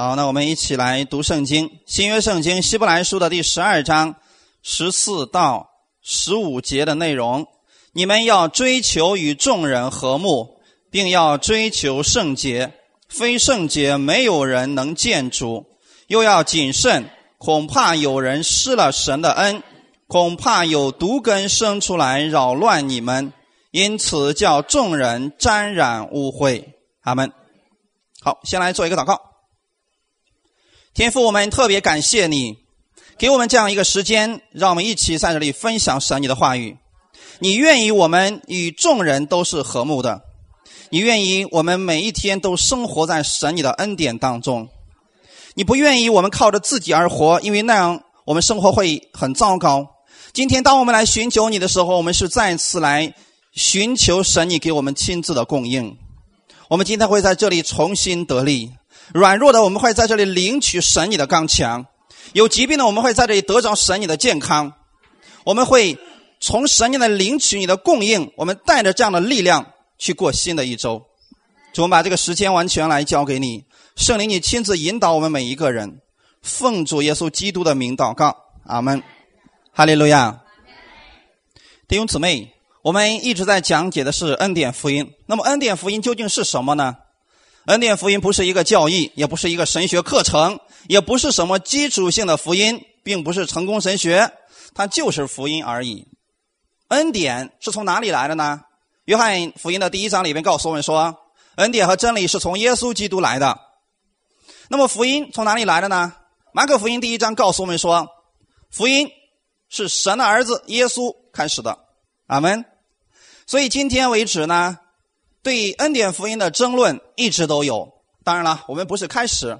好，那我们一起来读圣经，新约圣经希伯来书的第十二章十四到十五节的内容。你们要追求与众人和睦，并要追求圣洁。非圣洁，没有人能见主。又要谨慎，恐怕有人失了神的恩，恐怕有毒根生出来扰乱你们，因此叫众人沾染污秽。阿门。好，先来做一个祷告。天父，我们特别感谢你，给我们这样一个时间，让我们一起在这里分享神你的话语。你愿意我们与众人都是和睦的，你愿意我们每一天都生活在神你的恩典当中。你不愿意我们靠着自己而活，因为那样我们生活会很糟糕。今天当我们来寻求你的时候，我们是再次来寻求神你给我们亲自的供应。我们今天会在这里重新得力。软弱的我们会在这里领取神你的刚强，有疾病的我们会在这里得着神你的健康，我们会从神你的领取你的供应，我们带着这样的力量去过新的一周。主，我们把这个时间完全来交给你，圣灵你亲自引导我们每一个人，奉主耶稣基督的名祷告，阿门，哈利路亚。弟兄姊妹，我们一直在讲解的是恩典福音，那么恩典福音究竟是什么呢？恩典福音不是一个教义，也不是一个神学课程，也不是什么基础性的福音，并不是成功神学，它就是福音而已。恩典是从哪里来的呢？约翰福音的第一章里面告诉我们说，恩典和真理是从耶稣基督来的。那么福音从哪里来的呢？马可福音第一章告诉我们说，福音是神的儿子耶稣开始的。阿门。所以今天为止呢？对恩典福音的争论一直都有。当然了，我们不是开始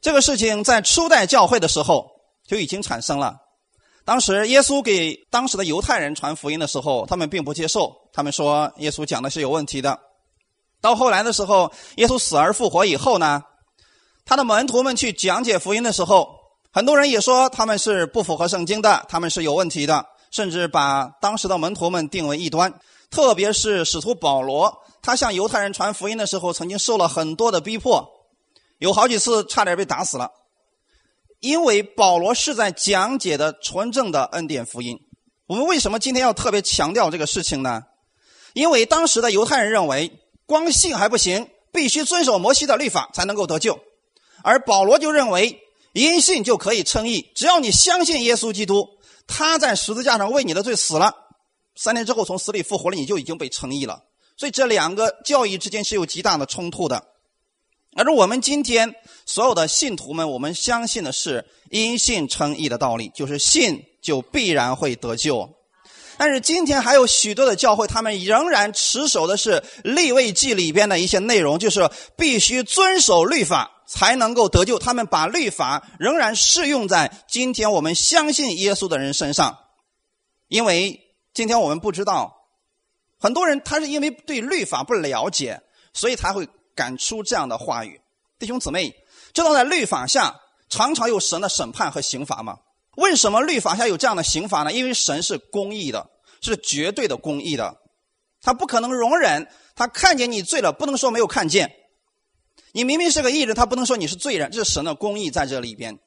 这个事情，在初代教会的时候就已经产生了。当时耶稣给当时的犹太人传福音的时候，他们并不接受，他们说耶稣讲的是有问题的。到后来的时候，耶稣死而复活以后呢，他的门徒们去讲解福音的时候，很多人也说他们是不符合圣经的，他们是有问题的，甚至把当时的门徒们定为异端。特别是使徒保罗。他向犹太人传福音的时候，曾经受了很多的逼迫，有好几次差点被打死了。因为保罗是在讲解的纯正的恩典福音。我们为什么今天要特别强调这个事情呢？因为当时的犹太人认为，光信还不行，必须遵守摩西的律法才能够得救。而保罗就认为，因信就可以称义，只要你相信耶稣基督，他在十字架上为你的罪死了，三年之后从死里复活了，你就已经被称义了。所以这两个教义之间是有极大的冲突的，而我们今天所有的信徒们，我们相信的是因信称义的道理，就是信就必然会得救。但是今天还有许多的教会，他们仍然持守的是立位记里边的一些内容，就是必须遵守律法才能够得救。他们把律法仍然适用在今天我们相信耶稣的人身上，因为今天我们不知道。很多人他是因为对律法不了解，所以才会敢出这样的话语。弟兄姊妹，知道在律法下常常有神的审判和刑罚吗？为什么律法下有这样的刑罚呢？因为神是公义的，是绝对的公义的，他不可能容忍他看见你罪了，不能说没有看见。你明明是个义人，他不能说你是罪人，这是神的公义在这里边。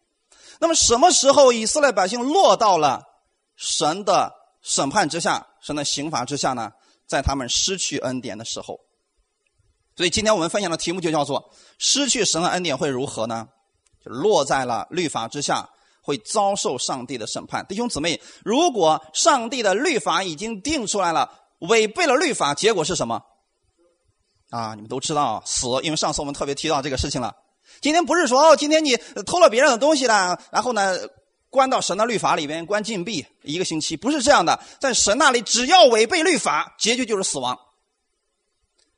那么什么时候以色列百姓落到了神的审判之下，神的刑罚之下呢？在他们失去恩典的时候，所以今天我们分享的题目就叫做“失去神的恩典会如何呢？”就落在了律法之下，会遭受上帝的审判。弟兄姊妹，如果上帝的律法已经定出来了，违背了律法，结果是什么？啊，你们都知道，死。因为上次我们特别提到这个事情了。今天不是说哦，今天你偷了别人的东西了，然后呢？关到神的律法里边，关禁闭一个星期，不是这样的。在神那里，只要违背律法，结局就是死亡。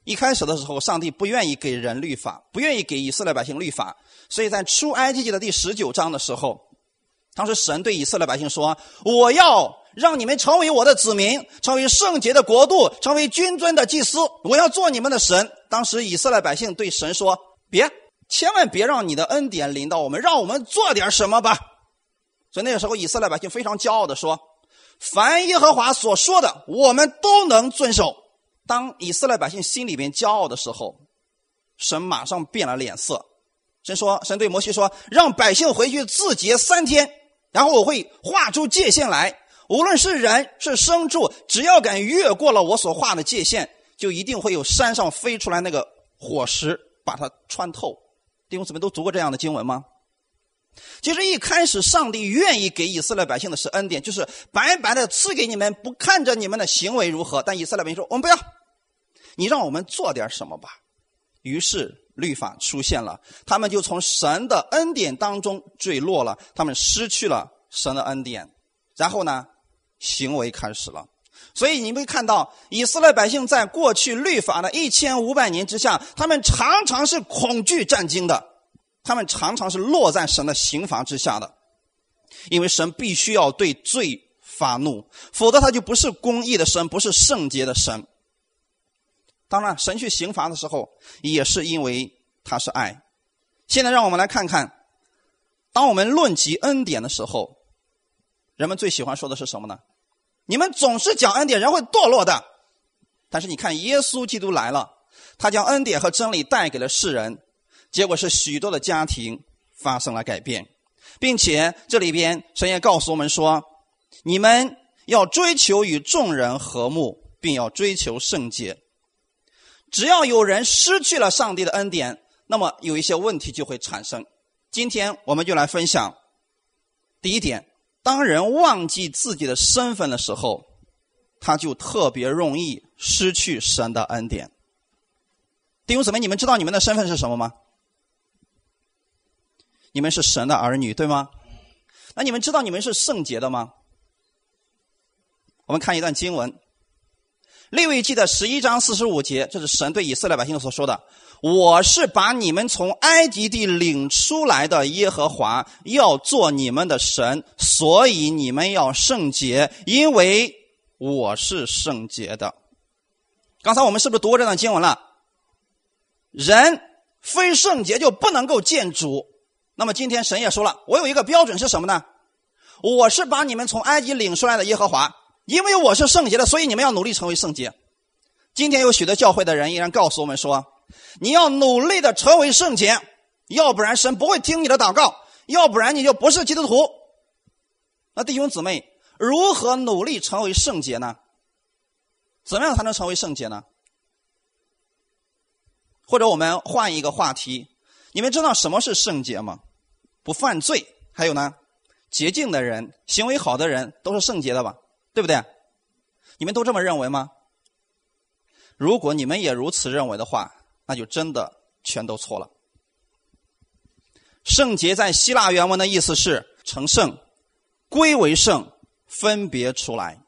一开始的时候，上帝不愿意给人律法，不愿意给以色列百姓律法，所以在出埃及记的第十九章的时候，当时神对以色列百姓说：“我要让你们成为我的子民，成为圣洁的国度，成为君尊的祭司，我要做你们的神。”当时以色列百姓对神说：“别，千万别让你的恩典临到我们，让我们做点什么吧。”所以那个时候，以色列百姓非常骄傲的说：“凡耶和华所说的，我们都能遵守。”当以色列百姓心里边骄傲的时候，神马上变了脸色，神说，神对摩西说，让百姓回去自洁三天，然后我会画出界限来。无论是人是牲畜，只要敢越过了我所画的界限，就一定会有山上飞出来那个火石把它穿透。弟兄姊妹都读过这样的经文吗？其实一开始上帝愿意给以色列百姓的是恩典，就是白白的赐给你们，不看着你们的行为如何。但以色列百姓说：“我们不要，你让我们做点什么吧。”于是律法出现了，他们就从神的恩典当中坠落了，他们失去了神的恩典。然后呢？行为开始了，所以你会看到以色列百姓在过去律法的一千五百年之下，他们常常是恐惧战惊的，他们常常是落在神的刑罚之下的，因为神必须要对罪发怒，否则他就不是公义的神，不是圣洁的神。当然，神去刑罚的时候，也是因为他是爱。现在让我们来看看，当我们论及恩典的时候，人们最喜欢说的是什么呢？你们总是讲恩典，人会堕落的。但是你看，耶稣基督来了，他将恩典和真理带给了世人，结果是许多的家庭发生了改变，并且这里边神也告诉我们说：你们要追求与众人和睦，并要追求圣洁。只要有人失去了上帝的恩典，那么有一些问题就会产生。今天我们就来分享第一点。当人忘记自己的身份的时候，他就特别容易失去神的恩典。弟兄姊妹，你们知道你们的身份是什么吗？你们是神的儿女，对吗？那你们知道你们是圣洁的吗？我们看一段经文，《利未记》的十一章四十五节，这是神对以色列百姓所说的。我是把你们从埃及地领出来的耶和华，要做你们的神，所以你们要圣洁，因为我是圣洁的。刚才我们是不是读过这段经文了？人非圣洁就不能够见主。那么今天神也说了，我有一个标准是什么呢？我是把你们从埃及领出来的耶和华，因为我是圣洁的，所以你们要努力成为圣洁。今天有许多教会的人依然告诉我们说。你要努力的成为圣洁，要不然神不会听你的祷告，要不然你就不是基督徒。那弟兄姊妹，如何努力成为圣洁呢？怎么样才能成为圣洁呢？或者我们换一个话题，你们知道什么是圣洁吗？不犯罪，还有呢，洁净的人，行为好的人都是圣洁的吧？对不对？你们都这么认为吗？如果你们也如此认为的话，那就真的全都错了。圣洁在希腊原文的意思是成圣、归为圣、分别出来。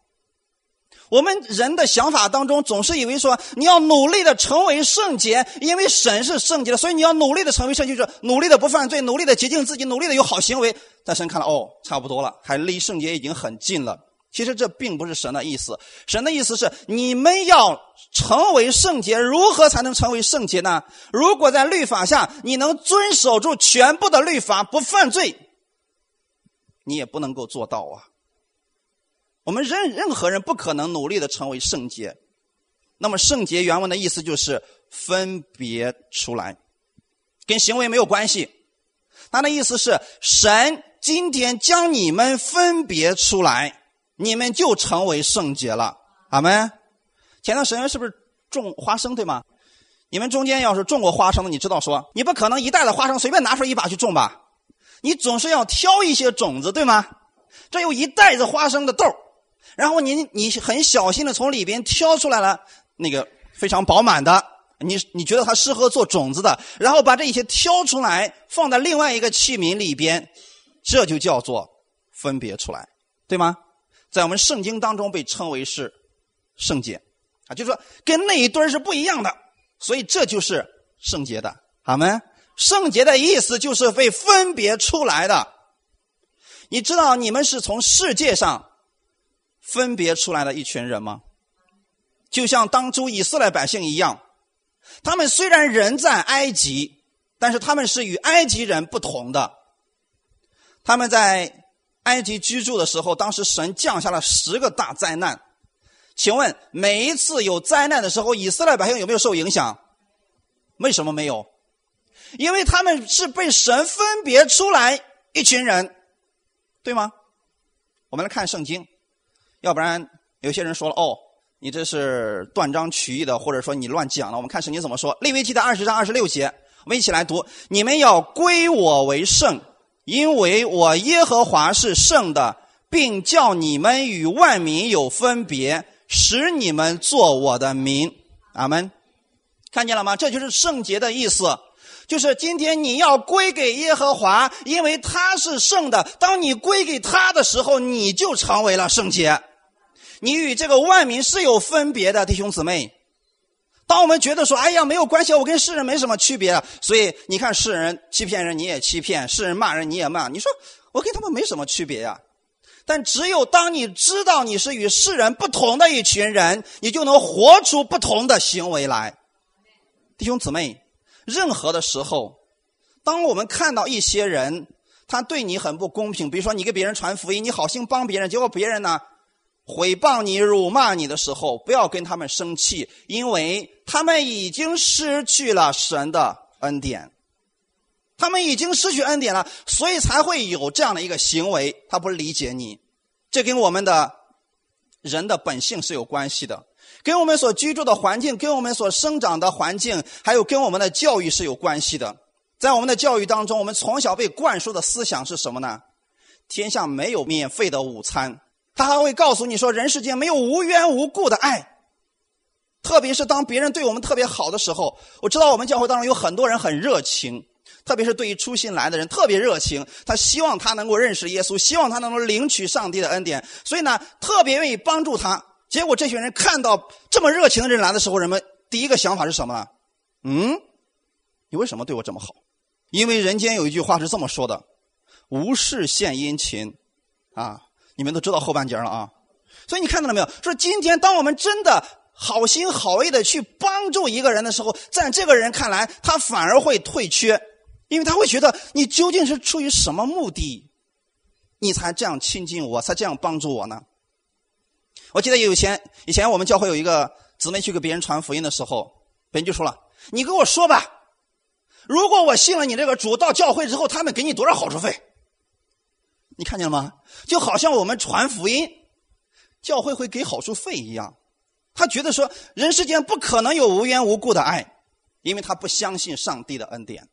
我们人的想法当中总是以为说你要努力的成为圣洁，因为神是圣洁的，所以你要努力的成为圣洁，就是努力的不犯罪，努力的洁净自己，努力的有好行为。但神看了，哦，差不多了，还离圣洁已经很近了。其实这并不是神的意思，神的意思是你们要成为圣洁。如何才能成为圣洁呢？如果在律法下你能遵守住全部的律法，不犯罪，你也不能够做到啊。我们任任何人不可能努力的成为圣洁。那么圣洁原文的意思就是分别出来，跟行为没有关系。他的意思是神今天将你们分别出来。你们就成为圣洁了，阿门。前段时间是不是种花生对吗？你们中间要是种过花生的，你知道说，你不可能一袋子花生随便拿出一把去种吧？你总是要挑一些种子，对吗？这有一袋子花生的豆然后你你很小心的从里边挑出来了那个非常饱满的，你你觉得它适合做种子的，然后把这一些挑出来放在另外一个器皿里边，这就叫做分别出来，对吗？在我们圣经当中被称为是圣洁，啊，就是说跟那一堆是不一样的，所以这就是圣洁的。好吗？圣洁的意思就是被分别出来的。你知道你们是从世界上分别出来的一群人吗？就像当初以色列百姓一样，他们虽然人在埃及，但是他们是与埃及人不同的，他们在。埃及居住的时候，当时神降下了十个大灾难。请问，每一次有灾难的时候，以色列百姓有没有受影响？为什么没有？因为他们是被神分别出来一群人，对吗？我们来看圣经，要不然有些人说了哦，你这是断章取义的，或者说你乱讲了。我们看圣经怎么说，利未记的二十章二十六节，我们一起来读：你们要归我为圣，因为我耶和华是圣的，并叫你们与万民有分别，使你们做我的民。阿门。看见了吗？这就是圣洁的意思。就是今天你要归给耶和华，因为他是圣的。当你归给他的时候，你就成为了圣洁。你与这个万民是有分别的，弟兄姊妹。当我们觉得说：“哎呀，没有关系，我跟世人没什么区别。”所以你看，世人欺骗人，你也欺骗；世人骂人，你也骂。你说我跟他们没什么区别呀？但只有当你知道你是与世人不同的一群人，你就能活出不同的行为来，弟兄姊妹。任何的时候，当我们看到一些人他对你很不公平，比如说你给别人传福音，你好心帮别人，结果别人呢毁谤你、辱骂你的时候，不要跟他们生气，因为他们已经失去了神的恩典，他们已经失去恩典了，所以才会有这样的一个行为。他不理解你，这跟我们的人的本性是有关系的。跟我们所居住的环境、跟我们所生长的环境，还有跟我们的教育是有关系的。在我们的教育当中，我们从小被灌输的思想是什么呢？天下没有免费的午餐。他还会告诉你说，人世间没有无缘无故的爱。特别是当别人对我们特别好的时候，我知道我们教会当中有很多人很热情，特别是对于初心来的人特别热情。他希望他能够认识耶稣，希望他能够领取上帝的恩典，所以呢，特别愿意帮助他。结果这群人看到这么热情的人来的时候，人们第一个想法是什么？嗯，你为什么对我这么好？因为人间有一句话是这么说的：“无事献殷勤。”啊，你们都知道后半截了啊。所以你看到了没有？说今天当我们真的好心好意的去帮助一个人的时候，在这个人看来，他反而会退却，因为他会觉得你究竟是出于什么目的，你才这样亲近我，才这样帮助我呢？我记得以前，以前我们教会有一个姊妹去给别人传福音的时候，别人就说了：“你跟我说吧，如果我信了你这个主，到教会之后，他们给你多少好处费？”你看见了吗？就好像我们传福音，教会会给好处费一样。他觉得说，人世间不可能有无缘无故的爱，因为他不相信上帝的恩典。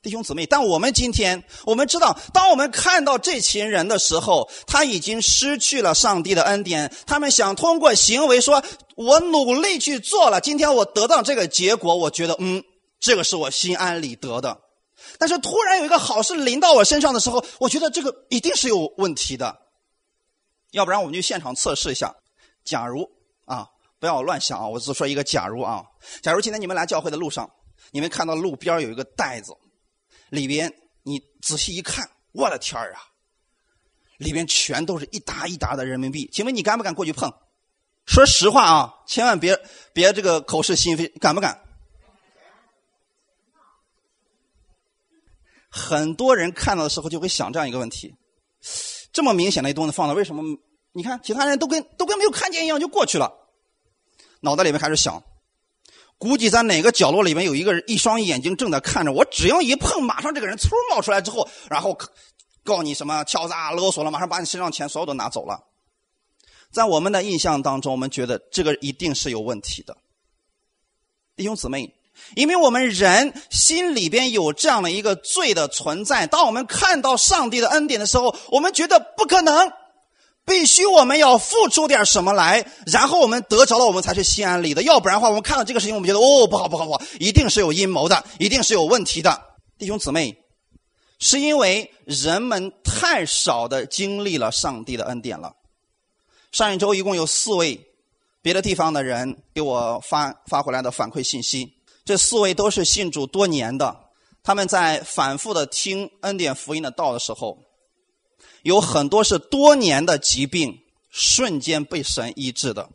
弟兄姊妹，但我们今天我们知道，当我们看到这群人的时候，他已经失去了上帝的恩典。他们想通过行为说：“我努力去做了，今天我得到这个结果，我觉得嗯，这个是我心安理得的。”但是突然有一个好事临到我身上的时候，我觉得这个一定是有问题的。要不然我们就现场测试一下。假如啊，不要乱想啊，我只说一个假如啊。假如今天你们来教会的路上，你们看到路边有一个袋子。里边你仔细一看，我的天儿啊！里边全都是一沓一沓的人民币，请问你敢不敢过去碰？说实话啊，千万别别这个口是心非，敢不敢？很多人看到的时候就会想这样一个问题：这么明显的一东西放的，为什么？你看其他人都跟都跟没有看见一样就过去了，脑袋里面开始想。估计在哪个角落里面有一个人，一双眼睛正在看着我。只要一碰，马上这个人嗖冒出来之后，然后告你什么敲诈勒索了，马上把你身上钱所有都拿走了。在我们的印象当中，我们觉得这个一定是有问题的，弟兄姊妹，因为我们人心里边有这样的一个罪的存在。当我们看到上帝的恩典的时候，我们觉得不可能。必须我们要付出点什么来，然后我们得着了，我们才是心安理得。要不然的话，我们看到这个事情，我们觉得哦，不好，不好，不好，一定是有阴谋的，一定是有问题的。弟兄姊妹，是因为人们太少的经历了上帝的恩典了。上一周一共有四位别的地方的人给我发发回来的反馈信息，这四位都是信主多年的，他们在反复的听恩典福音的道的时候。有很多是多年的疾病瞬间被神医治的，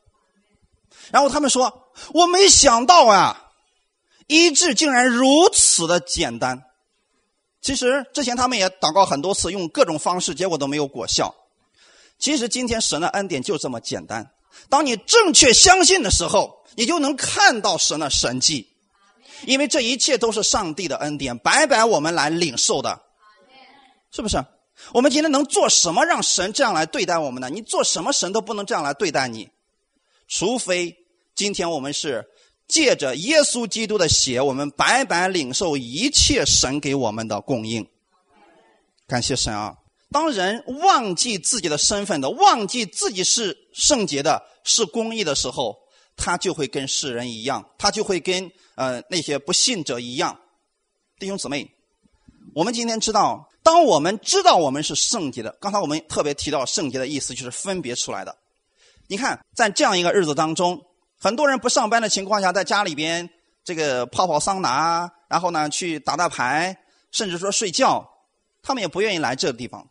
然后他们说：“我没想到啊，医治竟然如此的简单。”其实之前他们也祷告很多次，用各种方式，结果都没有果效。其实今天神的恩典就这么简单，当你正确相信的时候，你就能看到神的神迹。因为这一切都是上帝的恩典，白白我们来领受的，是不是？我们今天能做什么让神这样来对待我们呢？你做什么神都不能这样来对待你，除非今天我们是借着耶稣基督的血，我们白白领受一切神给我们的供应。感谢神啊！当人忘记自己的身份的，忘记自己是圣洁的、是公义的时候，他就会跟世人一样，他就会跟呃那些不信者一样。弟兄姊妹，我们今天知道。当我们知道我们是圣洁的，刚才我们特别提到圣洁的意思就是分别出来的。你看，在这样一个日子当中，很多人不上班的情况下，在家里边这个泡泡桑拿，然后呢去打打牌，甚至说睡觉，他们也不愿意来这个地方。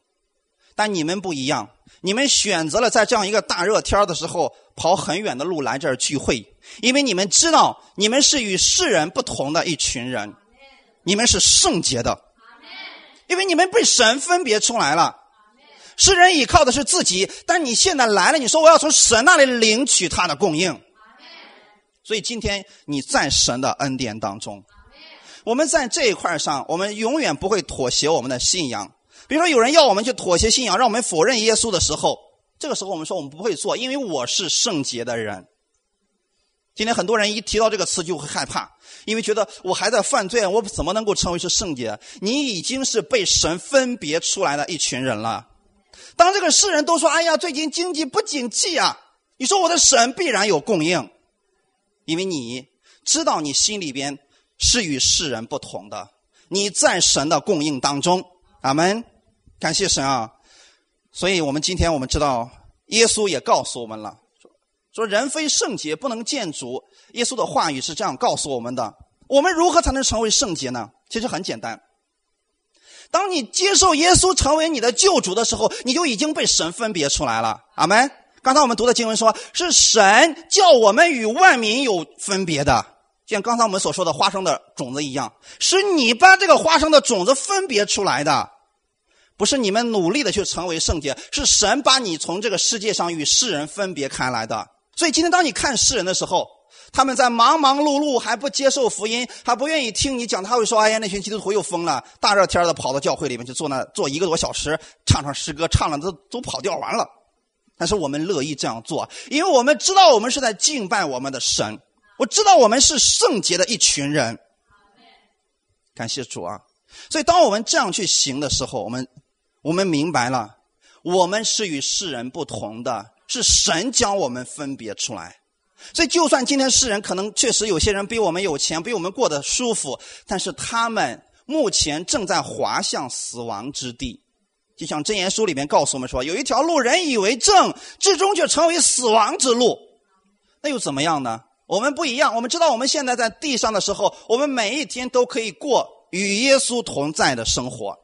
但你们不一样，你们选择了在这样一个大热天的时候跑很远的路来这儿聚会，因为你们知道你们是与世人不同的一群人，你们是圣洁的。因为你们被神分别出来了，世人依靠的是自己，但你现在来了，你说我要从神那里领取他的供应，所以今天你在神的恩典当中，我们在这一块上，我们永远不会妥协我们的信仰。比如说，有人要我们去妥协信仰，让我们否认耶稣的时候，这个时候我们说我们不会做，因为我是圣洁的人。今天很多人一提到这个词就会害怕，因为觉得我还在犯罪，我怎么能够称为是圣洁？你已经是被神分别出来的一群人了。当这个世人都说：“哎呀，最近经济不景气啊！”你说我的神必然有供应，因为你知道你心里边是与世人不同的，你在神的供应当中。阿门，感谢神啊！所以我们今天我们知道，耶稣也告诉我们了。说人非圣洁不能见主，耶稣的话语是这样告诉我们的。我们如何才能成为圣洁呢？其实很简单。当你接受耶稣成为你的救主的时候，你就已经被神分别出来了。阿门。刚才我们读的经文说，是神叫我们与万民有分别的，像刚才我们所说的花生的种子一样，是你把这个花生的种子分别出来的，不是你们努力的去成为圣洁，是神把你从这个世界上与世人分别开来的。所以今天当你看世人的时候，他们在忙忙碌碌还不接受福音，还不愿意听你讲，他会说：“哎呀，那群基督徒又疯了，大热天的跑到教会里面去坐那坐一个多小时，唱唱诗歌，唱了都都跑调完了。”但是我们乐意这样做，因为我们知道我们是在敬拜我们的神，我知道我们是圣洁的一群人。感谢主啊！所以当我们这样去行的时候，我们我们明白了，我们是与世人不同的。是神将我们分别出来，所以就算今天世人可能确实有些人比我们有钱，比我们过得舒服，但是他们目前正在滑向死亡之地。就像真言书里面告诉我们说，有一条路人以为正，至终却成为死亡之路。那又怎么样呢？我们不一样，我们知道我们现在在地上的时候，我们每一天都可以过与耶稣同在的生活。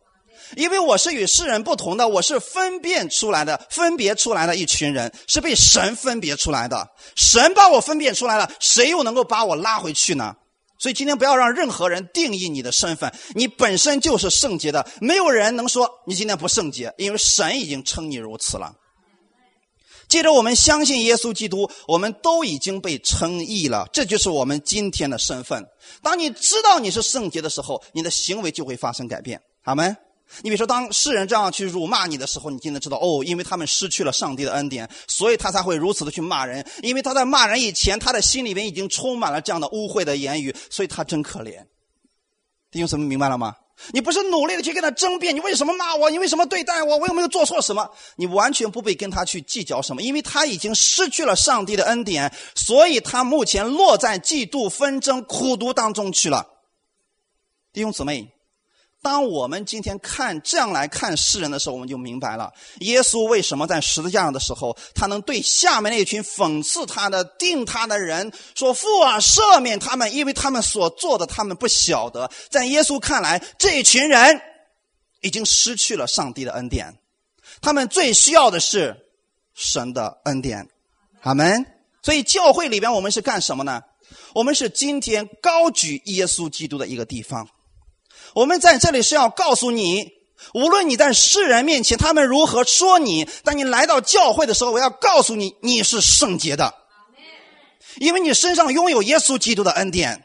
因为我是与世人不同的，我是分辨出来的、分别出来的一群人，是被神分别出来的。神把我分辨出来了，谁又能够把我拉回去呢？所以今天不要让任何人定义你的身份，你本身就是圣洁的，没有人能说你今天不圣洁，因为神已经称你如此了。接着，我们相信耶稣基督，我们都已经被称义了，这就是我们今天的身份。当你知道你是圣洁的时候，你的行为就会发生改变。好吗？你比如说，当世人这样去辱骂你的时候，你就能知道哦，因为他们失去了上帝的恩典，所以他才会如此的去骂人。因为他在骂人以前，他的心里面已经充满了这样的污秽的言语，所以他真可怜。弟兄姊妹，明白了吗？你不是努力的去跟他争辩，你为什么骂我？你为什么对待我？我有没有做错什么？你完全不必跟他去计较什么，因为他已经失去了上帝的恩典，所以他目前落在嫉妒、纷争、苦毒当中去了。弟兄姊妹。当我们今天看这样来看世人的时候，我们就明白了，耶稣为什么在十字架上的时候，他能对下面那群讽刺他的、定他的人说：“父啊，赦免他们，因为他们所做的，他们不晓得。”在耶稣看来，这群人已经失去了上帝的恩典，他们最需要的是神的恩典。阿门。所以教会里边，我们是干什么呢？我们是今天高举耶稣基督的一个地方。我们在这里是要告诉你，无论你在世人面前他们如何说你，当你来到教会的时候，我要告诉你，你是圣洁的，因为你身上拥有耶稣基督的恩典。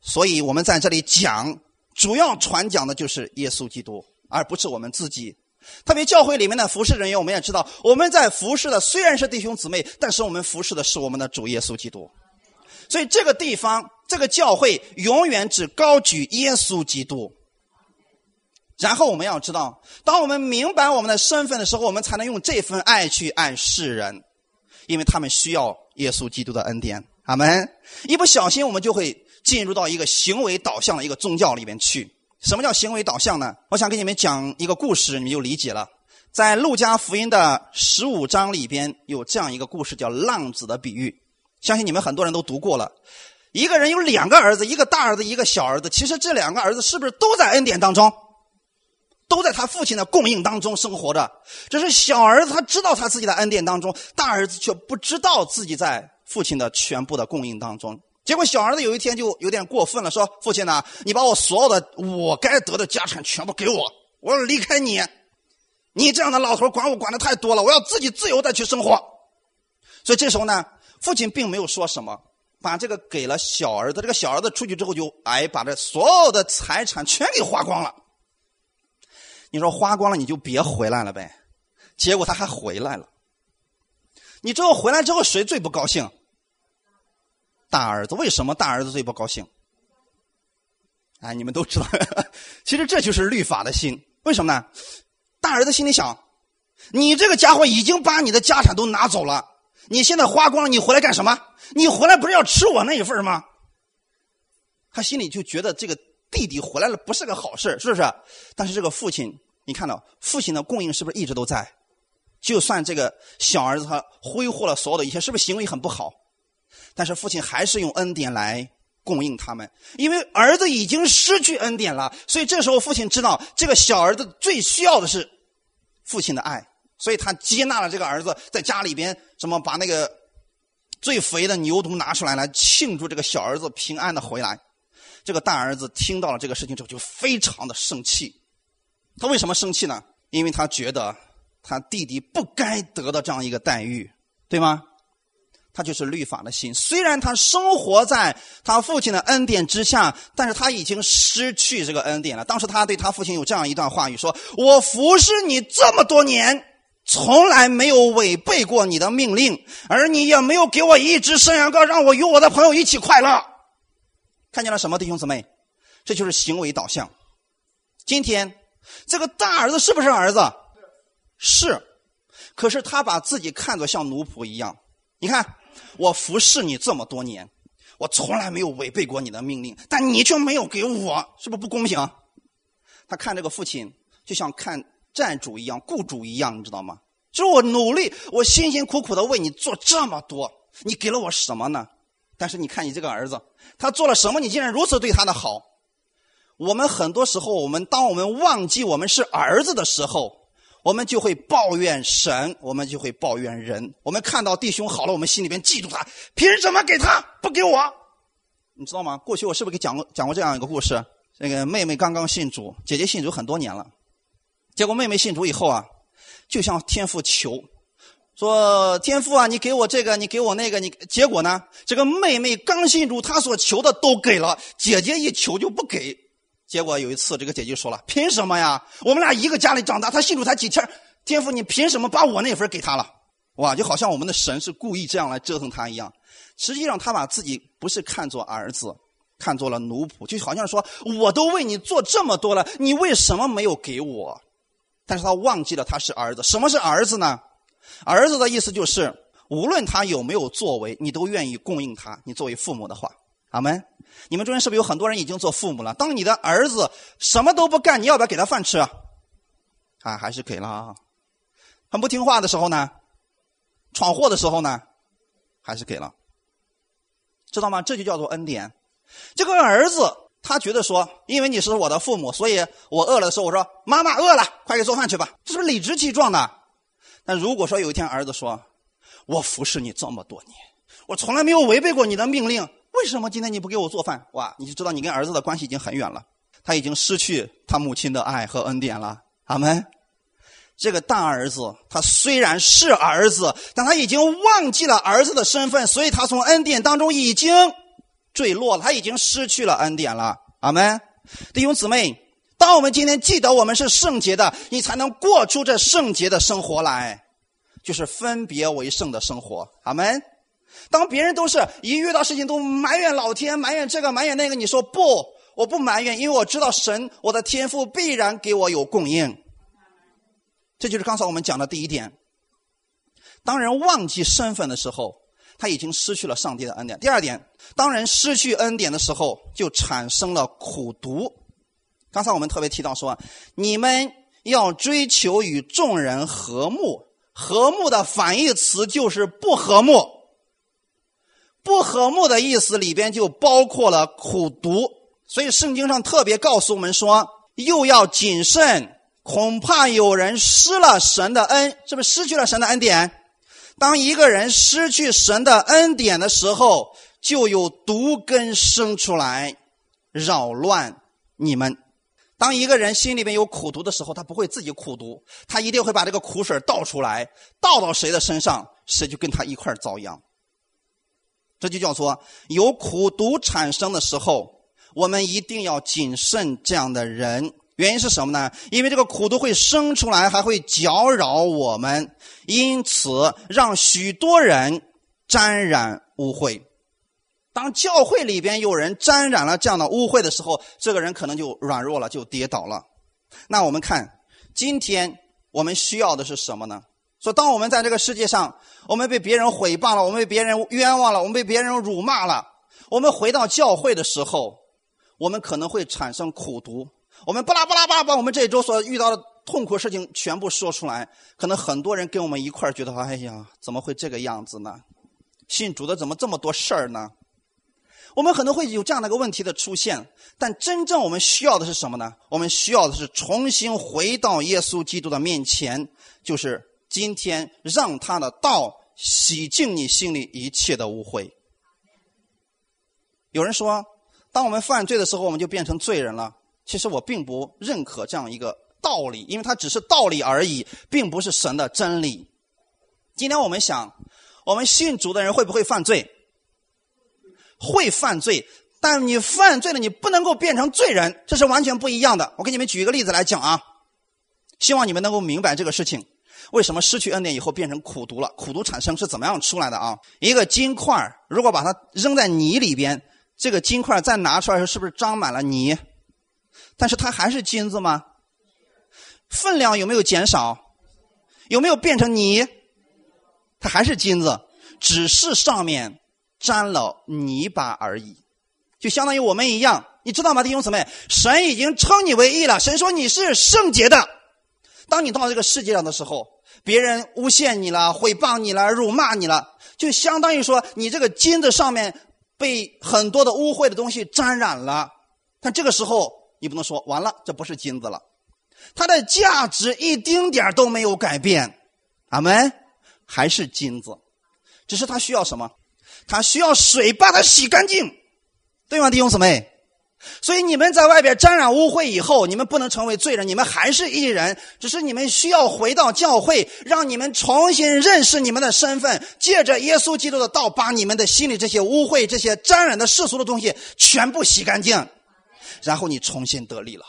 所以我们在这里讲，主要传讲的就是耶稣基督，而不是我们自己。特别教会里面的服侍人员，我们也知道，我们在服侍的虽然是弟兄姊妹，但是我们服侍的是我们的主耶稣基督。所以这个地方，这个教会永远只高举耶稣基督。然后我们要知道，当我们明白我们的身份的时候，我们才能用这份爱去爱世人，因为他们需要耶稣基督的恩典。阿门。一不小心，我们就会进入到一个行为导向的一个宗教里面去。什么叫行为导向呢？我想给你们讲一个故事，你们就理解了。在路加福音的十五章里边有这样一个故事，叫浪子的比喻。相信你们很多人都读过了。一个人有两个儿子，一个大儿子，一个小儿子。其实这两个儿子是不是都在恩典当中？都在他父亲的供应当中生活着。只是小儿子他知道他自己的恩典当中，大儿子却不知道自己在父亲的全部的供应当中。结果小儿子有一天就有点过分了，说：“父亲呢？你把我所有的我该得的家产全部给我，我要离开你。你这样的老头管我管的太多了，我要自己自由的去生活。”所以这时候呢，父亲并没有说什么，把这个给了小儿子。这个小儿子出去之后就哎，把这所有的财产全给花光了。你说花光了你就别回来了呗。结果他还回来了。你知道回来之后谁最不高兴？大儿子为什么大儿子最不高兴？哎，你们都知道，其实这就是律法的心。为什么呢？大儿子心里想：你这个家伙已经把你的家产都拿走了，你现在花光了，你回来干什么？你回来不是要吃我那一份吗？他心里就觉得这个弟弟回来了不是个好事，是不是？但是这个父亲，你看到父亲的供应是不是一直都在？就算这个小儿子他挥霍了所有的一切，是不是行为很不好？但是父亲还是用恩典来供应他们，因为儿子已经失去恩典了，所以这时候父亲知道这个小儿子最需要的是父亲的爱，所以他接纳了这个儿子，在家里边什么把那个最肥的牛犊拿出来来庆祝这个小儿子平安的回来。这个大儿子听到了这个事情之后就非常的生气，他为什么生气呢？因为他觉得他弟弟不该得到这样一个待遇，对吗？他就是律法的心，虽然他生活在他父亲的恩典之下，但是他已经失去这个恩典了。当时他对他父亲有这样一段话语：说我服侍你这么多年，从来没有违背过你的命令，而你也没有给我一只山羊羔，让我与我的朋友一起快乐。看见了什么，弟兄姊妹？这就是行为导向。今天这个大儿子是不是儿子？是，可是他把自己看作像奴仆一样。你看。我服侍你这么多年，我从来没有违背过你的命令，但你却没有给我，是不是不公平？他看这个父亲就像看债主一样、雇主一样，你知道吗？就是我努力，我辛辛苦苦的为你做这么多，你给了我什么呢？但是你看你这个儿子，他做了什么？你竟然如此对他的好？我们很多时候，我们当我们忘记我们是儿子的时候。我们就会抱怨神，我们就会抱怨人。我们看到弟兄好了，我们心里边嫉妒他，凭什么给他不给我？你知道吗？过去我是不是给讲过讲过这样一个故事？那个妹妹刚刚信主，姐姐信主很多年了，结果妹妹信主以后啊，就向天父求，说天父啊，你给我这个，你给我那个，你结果呢？这个妹妹刚信主，她所求的都给了，姐姐一求就不给。结果有一次，这个姐姐说了：“凭什么呀？我们俩一个家里长大，她信主才几天，天父，你凭什么把我那份给她了？哇，就好像我们的神是故意这样来折腾她一样。实际上，他把自己不是看作儿子，看作了奴仆，就好像说我都为你做这么多了，你为什么没有给我？但是他忘记了他是儿子。什么是儿子呢？儿子的意思就是，无论他有没有作为，你都愿意供应他。你作为父母的话，阿门。”你们中间是不是有很多人已经做父母了？当你的儿子什么都不干，你要不要给他饭吃？啊，啊还是给了啊。很不听话的时候呢，闯祸的时候呢，还是给了。知道吗？这就叫做恩典。这个儿子他觉得说，因为你是我的父母，所以我饿了的时候，我说妈妈饿了，快给做饭去吧。这是不是理直气壮的？但如果说有一天儿子说，我服侍你这么多年，我从来没有违背过你的命令。为什么今天你不给我做饭？哇，你就知道你跟儿子的关系已经很远了，他已经失去他母亲的爱和恩典了。阿门。这个大儿子他虽然是儿子，但他已经忘记了儿子的身份，所以他从恩典当中已经坠落了，他已经失去了恩典了。阿门，弟兄姊妹，当我们今天记得我们是圣洁的，你才能过出这圣洁的生活来，就是分别为圣的生活。阿门。当别人都是一遇到事情都埋怨老天，埋怨这个埋怨那个，你说不，我不埋怨，因为我知道神，我的天赋必然给我有供应。这就是刚才我们讲的第一点。当人忘记身份的时候，他已经失去了上帝的恩典。第二点，当人失去恩典的时候，就产生了苦毒。刚才我们特别提到说，你们要追求与众人和睦，和睦的反义词就是不和睦。不和睦的意思里边就包括了苦毒，所以圣经上特别告诉我们说，又要谨慎，恐怕有人失了神的恩，是不是失去了神的恩典？当一个人失去神的恩典的时候，就有毒根生出来，扰乱你们。当一个人心里面有苦毒的时候，他不会自己苦毒，他一定会把这个苦水倒出来，倒到谁的身上，谁就跟他一块遭殃。这就叫做有苦毒产生的时候，我们一定要谨慎这样的人。原因是什么呢？因为这个苦毒会生出来，还会搅扰我们，因此让许多人沾染污秽。当教会里边有人沾染了这样的污秽的时候，这个人可能就软弱了，就跌倒了。那我们看，今天我们需要的是什么呢？说，当我们在这个世界上，我们被别人毁谤了，我们被别人冤枉了，我们被别人辱骂了，我们回到教会的时候，我们可能会产生苦毒。我们巴拉巴拉巴拉把我们这一周所遇到的痛苦事情全部说出来，可能很多人跟我们一块觉得，哎呀，怎么会这个样子呢？信主的怎么这么多事儿呢？我们可能会有这样的一个问题的出现，但真正我们需要的是什么呢？我们需要的是重新回到耶稣基督的面前，就是。今天让他的道洗净你心里一切的污秽。有人说，当我们犯罪的时候，我们就变成罪人了。其实我并不认可这样一个道理，因为它只是道理而已，并不是神的真理。今天我们想，我们信主的人会不会犯罪？会犯罪，但你犯罪了，你不能够变成罪人，这是完全不一样的。我给你们举一个例子来讲啊，希望你们能够明白这个事情。为什么失去恩典以后变成苦毒了？苦毒产生是怎么样出来的啊？一个金块如果把它扔在泥里边，这个金块再拿出来的时候，是不是装满了泥？但是它还是金子吗？分量有没有减少？有没有变成泥？它还是金子，只是上面沾了泥巴而已。就相当于我们一样，你知道吗，弟兄姊妹？神已经称你为义了，神说你是圣洁的。当你到这个世界上的时候，别人诬陷你了、诽谤你了、辱骂你了，就相当于说你这个金子上面被很多的污秽的东西沾染了。但这个时候你不能说完了，这不是金子了，它的价值一丁点都没有改变。阿门，还是金子，只是它需要什么？它需要水把它洗干净，对吗，弟兄姊妹？所以你们在外边沾染污秽以后，你们不能成为罪人，你们还是一人。只是你们需要回到教会，让你们重新认识你们的身份，借着耶稣基督的道，把你们的心里这些污秽、这些沾染的世俗的东西全部洗干净，然后你重新得力了。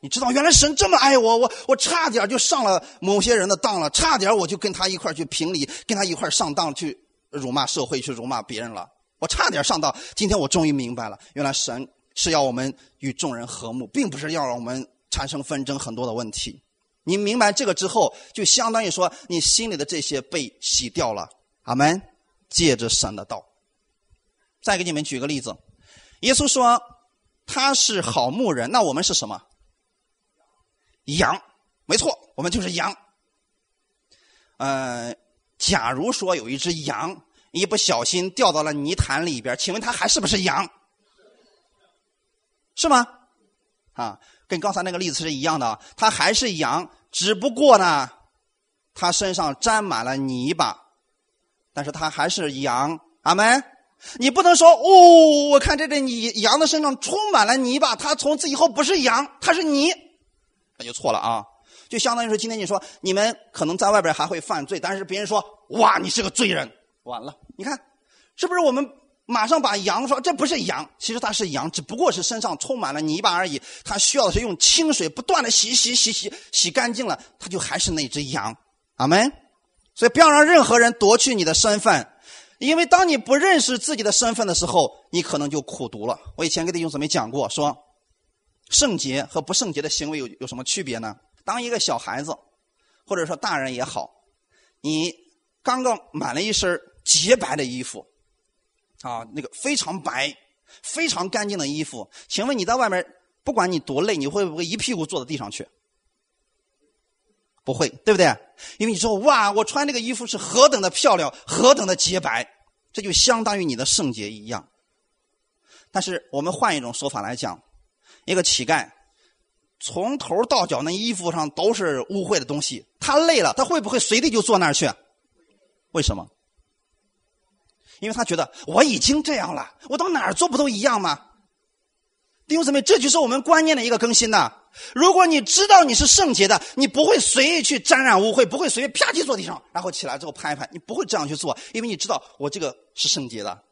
你知道，原来神这么爱我，我我差点就上了某些人的当了，差点我就跟他一块去评理，跟他一块上当去辱骂社会，去辱骂别人了。我差点上当，今天我终于明白了，原来神。是要我们与众人和睦，并不是要让我们产生纷争很多的问题。你明白这个之后，就相当于说你心里的这些被洗掉了。阿门。借着神的道，再给你们举个例子。耶稣说他是好牧人，那我们是什么？羊，没错，我们就是羊。呃，假如说有一只羊一不小心掉到了泥潭里边，请问它还是不是羊？是吗？啊，跟刚才那个例子是一样的，它还是羊，只不过呢，它身上沾满了泥巴，但是它还是羊。阿门。你不能说哦，我看这只羊的身上充满了泥巴，它从此以后不是羊，它是泥，那就错了啊。就相当于说，今天你说你们可能在外边还会犯罪，但是别人说哇，你是个罪人，完了，你看是不是我们马上把羊说这不是羊，其实它是羊，只不过是身上充满了泥巴而已。它需要的是用清水不断的洗洗洗洗洗干净了，它就还是那只羊。阿门。所以不要让任何人夺去你的身份，因为当你不认识自己的身份的时候，你可能就苦读了。我以前给弟兄姊妹讲过，说圣洁和不圣洁的行为有有什么区别呢？当一个小孩子，或者说大人也好，你刚刚买了一身洁白的衣服。啊，那个非常白、非常干净的衣服，请问你在外面，不管你多累，你会不会一屁股坐到地上去？不会，对不对？因为你说哇，我穿这个衣服是何等的漂亮，何等的洁白，这就相当于你的圣洁一样。但是我们换一种说法来讲，一个乞丐从头到脚那衣服上都是污秽的东西，他累了，他会不会随地就坐那儿去？为什么？因为他觉得我已经这样了，我到哪儿做不都一样吗？弟兄姊妹，这就是我们观念的一个更新呐。如果你知道你是圣洁的，你不会随意去沾染污秽，不会随意啪叽坐地上，然后起来之后拍一拍，你不会这样去做，因为你知道我这个是圣洁的。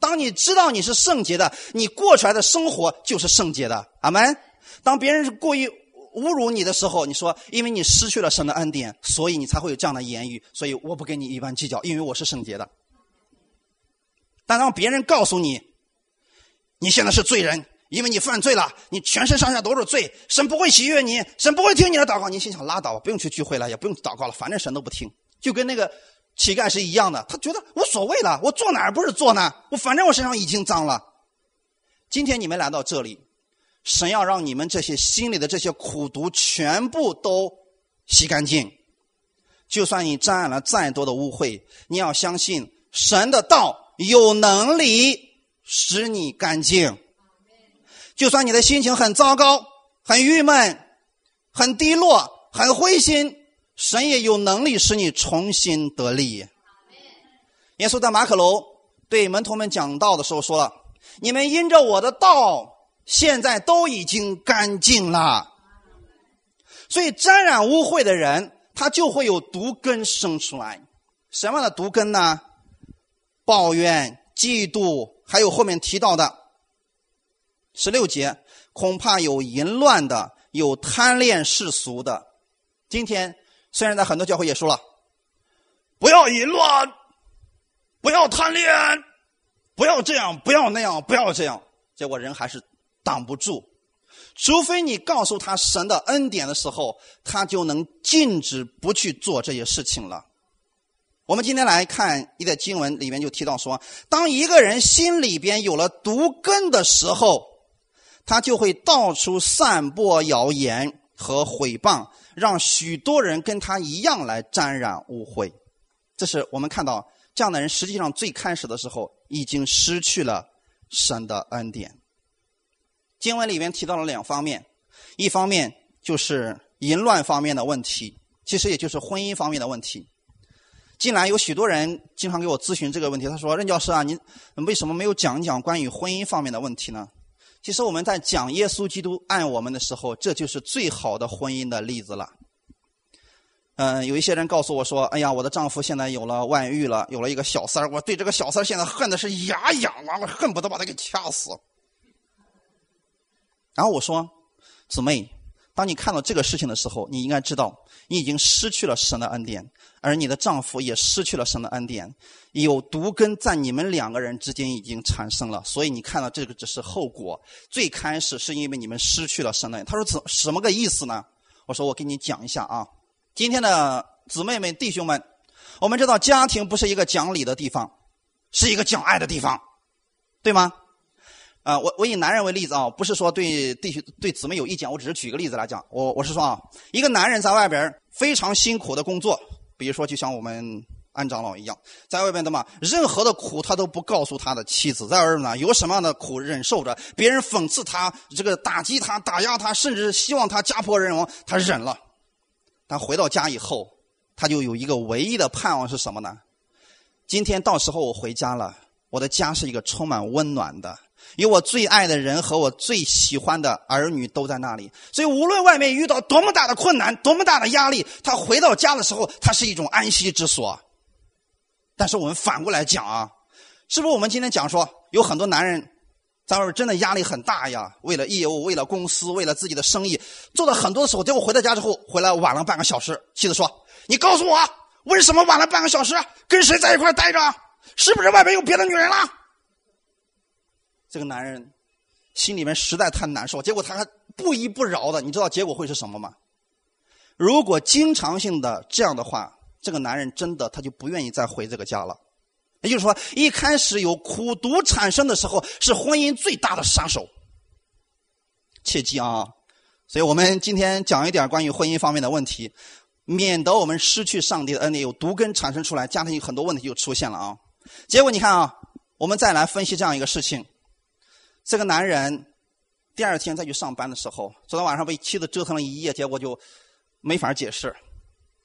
当你知道你是圣洁的，你过出来的生活就是圣洁的。阿门。当别人是故意侮辱你的时候，你说因为你失去了神的恩典，所以你才会有这样的言语，所以我不跟你一般计较，因为我是圣洁的。但让别人告诉你，你现在是罪人，因为你犯罪了，你全身上下都是罪，神不会喜悦你，神不会听你的祷告。你心想拉倒吧，不用去聚会了，也不用祷告了，反正神都不听。就跟那个乞丐是一样的，他觉得无所谓了，我坐哪儿不是坐呢？我反正我身上已经脏了。今天你们来到这里，神要让你们这些心里的这些苦毒全部都洗干净。就算你沾染了再多的污秽，你要相信神的道。有能力使你干净，就算你的心情很糟糕、很郁闷、很低落、很灰心，神也有能力使你重新得力。耶稣在马可楼对门徒们讲道的时候说了：“你们因着我的道，现在都已经干净了。”所以沾染污秽的人，他就会有毒根生出来。什么样的毒根呢？抱怨、嫉妒，还有后面提到的十六节，恐怕有淫乱的，有贪恋世俗的。今天虽然在很多教会也说了，不要淫乱，不要贪恋，不要这样，不要那样，不要这样，结果人还是挡不住。除非你告诉他神的恩典的时候，他就能禁止不去做这些事情了。我们今天来看一个经文，里面就提到说，当一个人心里边有了毒根的时候，他就会到处散播谣言和毁谤，让许多人跟他一样来沾染污秽。这是我们看到这样的人，实际上最开始的时候已经失去了神的恩典。经文里面提到了两方面，一方面就是淫乱方面的问题，其实也就是婚姻方面的问题。近来有许多人经常给我咨询这个问题。他说：“任教师啊，你为什么没有讲一讲关于婚姻方面的问题呢？”其实我们在讲耶稣基督爱我们的时候，这就是最好的婚姻的例子了。嗯，有一些人告诉我说：“哎呀，我的丈夫现在有了外遇了，有了一个小三儿，我对这个小三儿现在恨的是牙痒啊，我恨不得把他给掐死。”然后我说：“姊妹，当你看到这个事情的时候，你应该知道，你已经失去了神的恩典。”而你的丈夫也失去了神的恩典，有毒根在你们两个人之间已经产生了，所以你看到这个只是后果。最开始是因为你们失去了神的恩。他说怎什么个意思呢？我说我给你讲一下啊。今天的姊妹们弟兄们，我们知道家庭不是一个讲理的地方，是一个讲爱的地方，对吗？啊，我我以男人为例子啊，不是说对弟兄对姊妹有意见，我只是举个例子来讲。我我是说啊，一个男人在外边非常辛苦的工作。比如说，就像我们安长老一样，在外边的嘛，任何的苦他都不告诉他的妻子，在外边呢，有什么样的苦忍受着，别人讽刺他，这个打击他、打压他，甚至希望他家破人亡，他忍了。但回到家以后，他就有一个唯一的盼望是什么呢？今天到时候我回家了，我的家是一个充满温暖的。有我最爱的人和我最喜欢的儿女都在那里，所以无论外面遇到多么大的困难、多么大的压力，他回到家的时候，他是一种安息之所。但是我们反过来讲啊，是不是我们今天讲说，有很多男人，咱说真的压力很大呀，为了业务，为了公司，为了自己的生意，做了很多的时候，结果回到家之后，回来晚了半个小时，妻子说：“你告诉我，为什么晚了半个小时？跟谁在一块待着？是不是外面有别的女人了？”这个男人心里面实在太难受，结果他还不依不饶的，你知道结果会是什么吗？如果经常性的这样的话，这个男人真的他就不愿意再回这个家了。也就是说，一开始有苦毒产生的时候，是婚姻最大的杀手。切记啊！所以我们今天讲一点关于婚姻方面的问题，免得我们失去上帝的恩典，有毒根产生出来，家庭有很多问题就出现了啊！结果你看啊，我们再来分析这样一个事情：这个男人第二天再去上班的时候，昨天晚上被妻子折腾了一夜，结果就没法解释，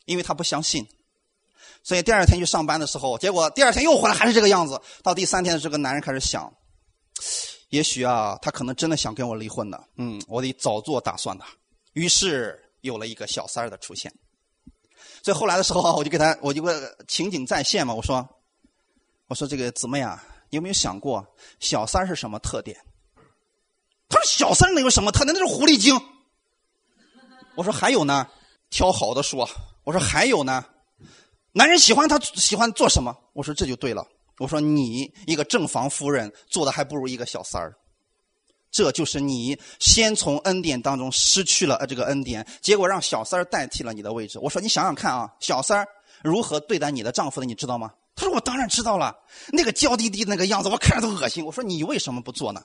因为他不相信。所以第二天去上班的时候，结果第二天又回来还是这个样子。到第三天这个男人开始想，也许啊，他可能真的想跟我离婚的。嗯，我得早做打算的。于是有了一个小三儿的出现。所以后来的时候，我就给他，我就个情景再现嘛。我说，我说这个姊妹啊，你有没有想过小三是什么特点？他说小三能有什么特点？那是狐狸精。我说还有呢，挑好的说。我说还有呢。男人喜欢他喜欢做什么？我说这就对了。我说你一个正房夫人做的还不如一个小三儿，这就是你先从恩典当中失去了这个恩典，结果让小三儿代替了你的位置。我说你想想看啊，小三儿如何对待你的丈夫的，你知道吗？他说我当然知道了，那个娇滴滴那个样子，我看着都恶心。我说你为什么不做呢？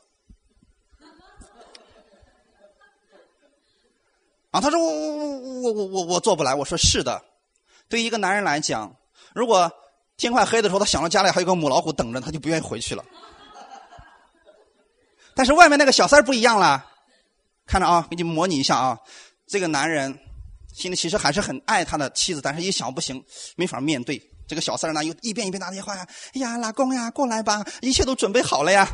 啊，他说我我我我我我做不来。我说是的。对于一个男人来讲，如果天快黑的时候，他想到家里还有个母老虎等着，他就不愿意回去了。但是外面那个小三不一样了，看着啊，给你模拟一下啊，这个男人心里其实还是很爱他的妻子，但是一想不行，没法面对。这个小三呢，又一遍一遍打电话呀，哎呀，老公呀，过来吧，一切都准备好了呀。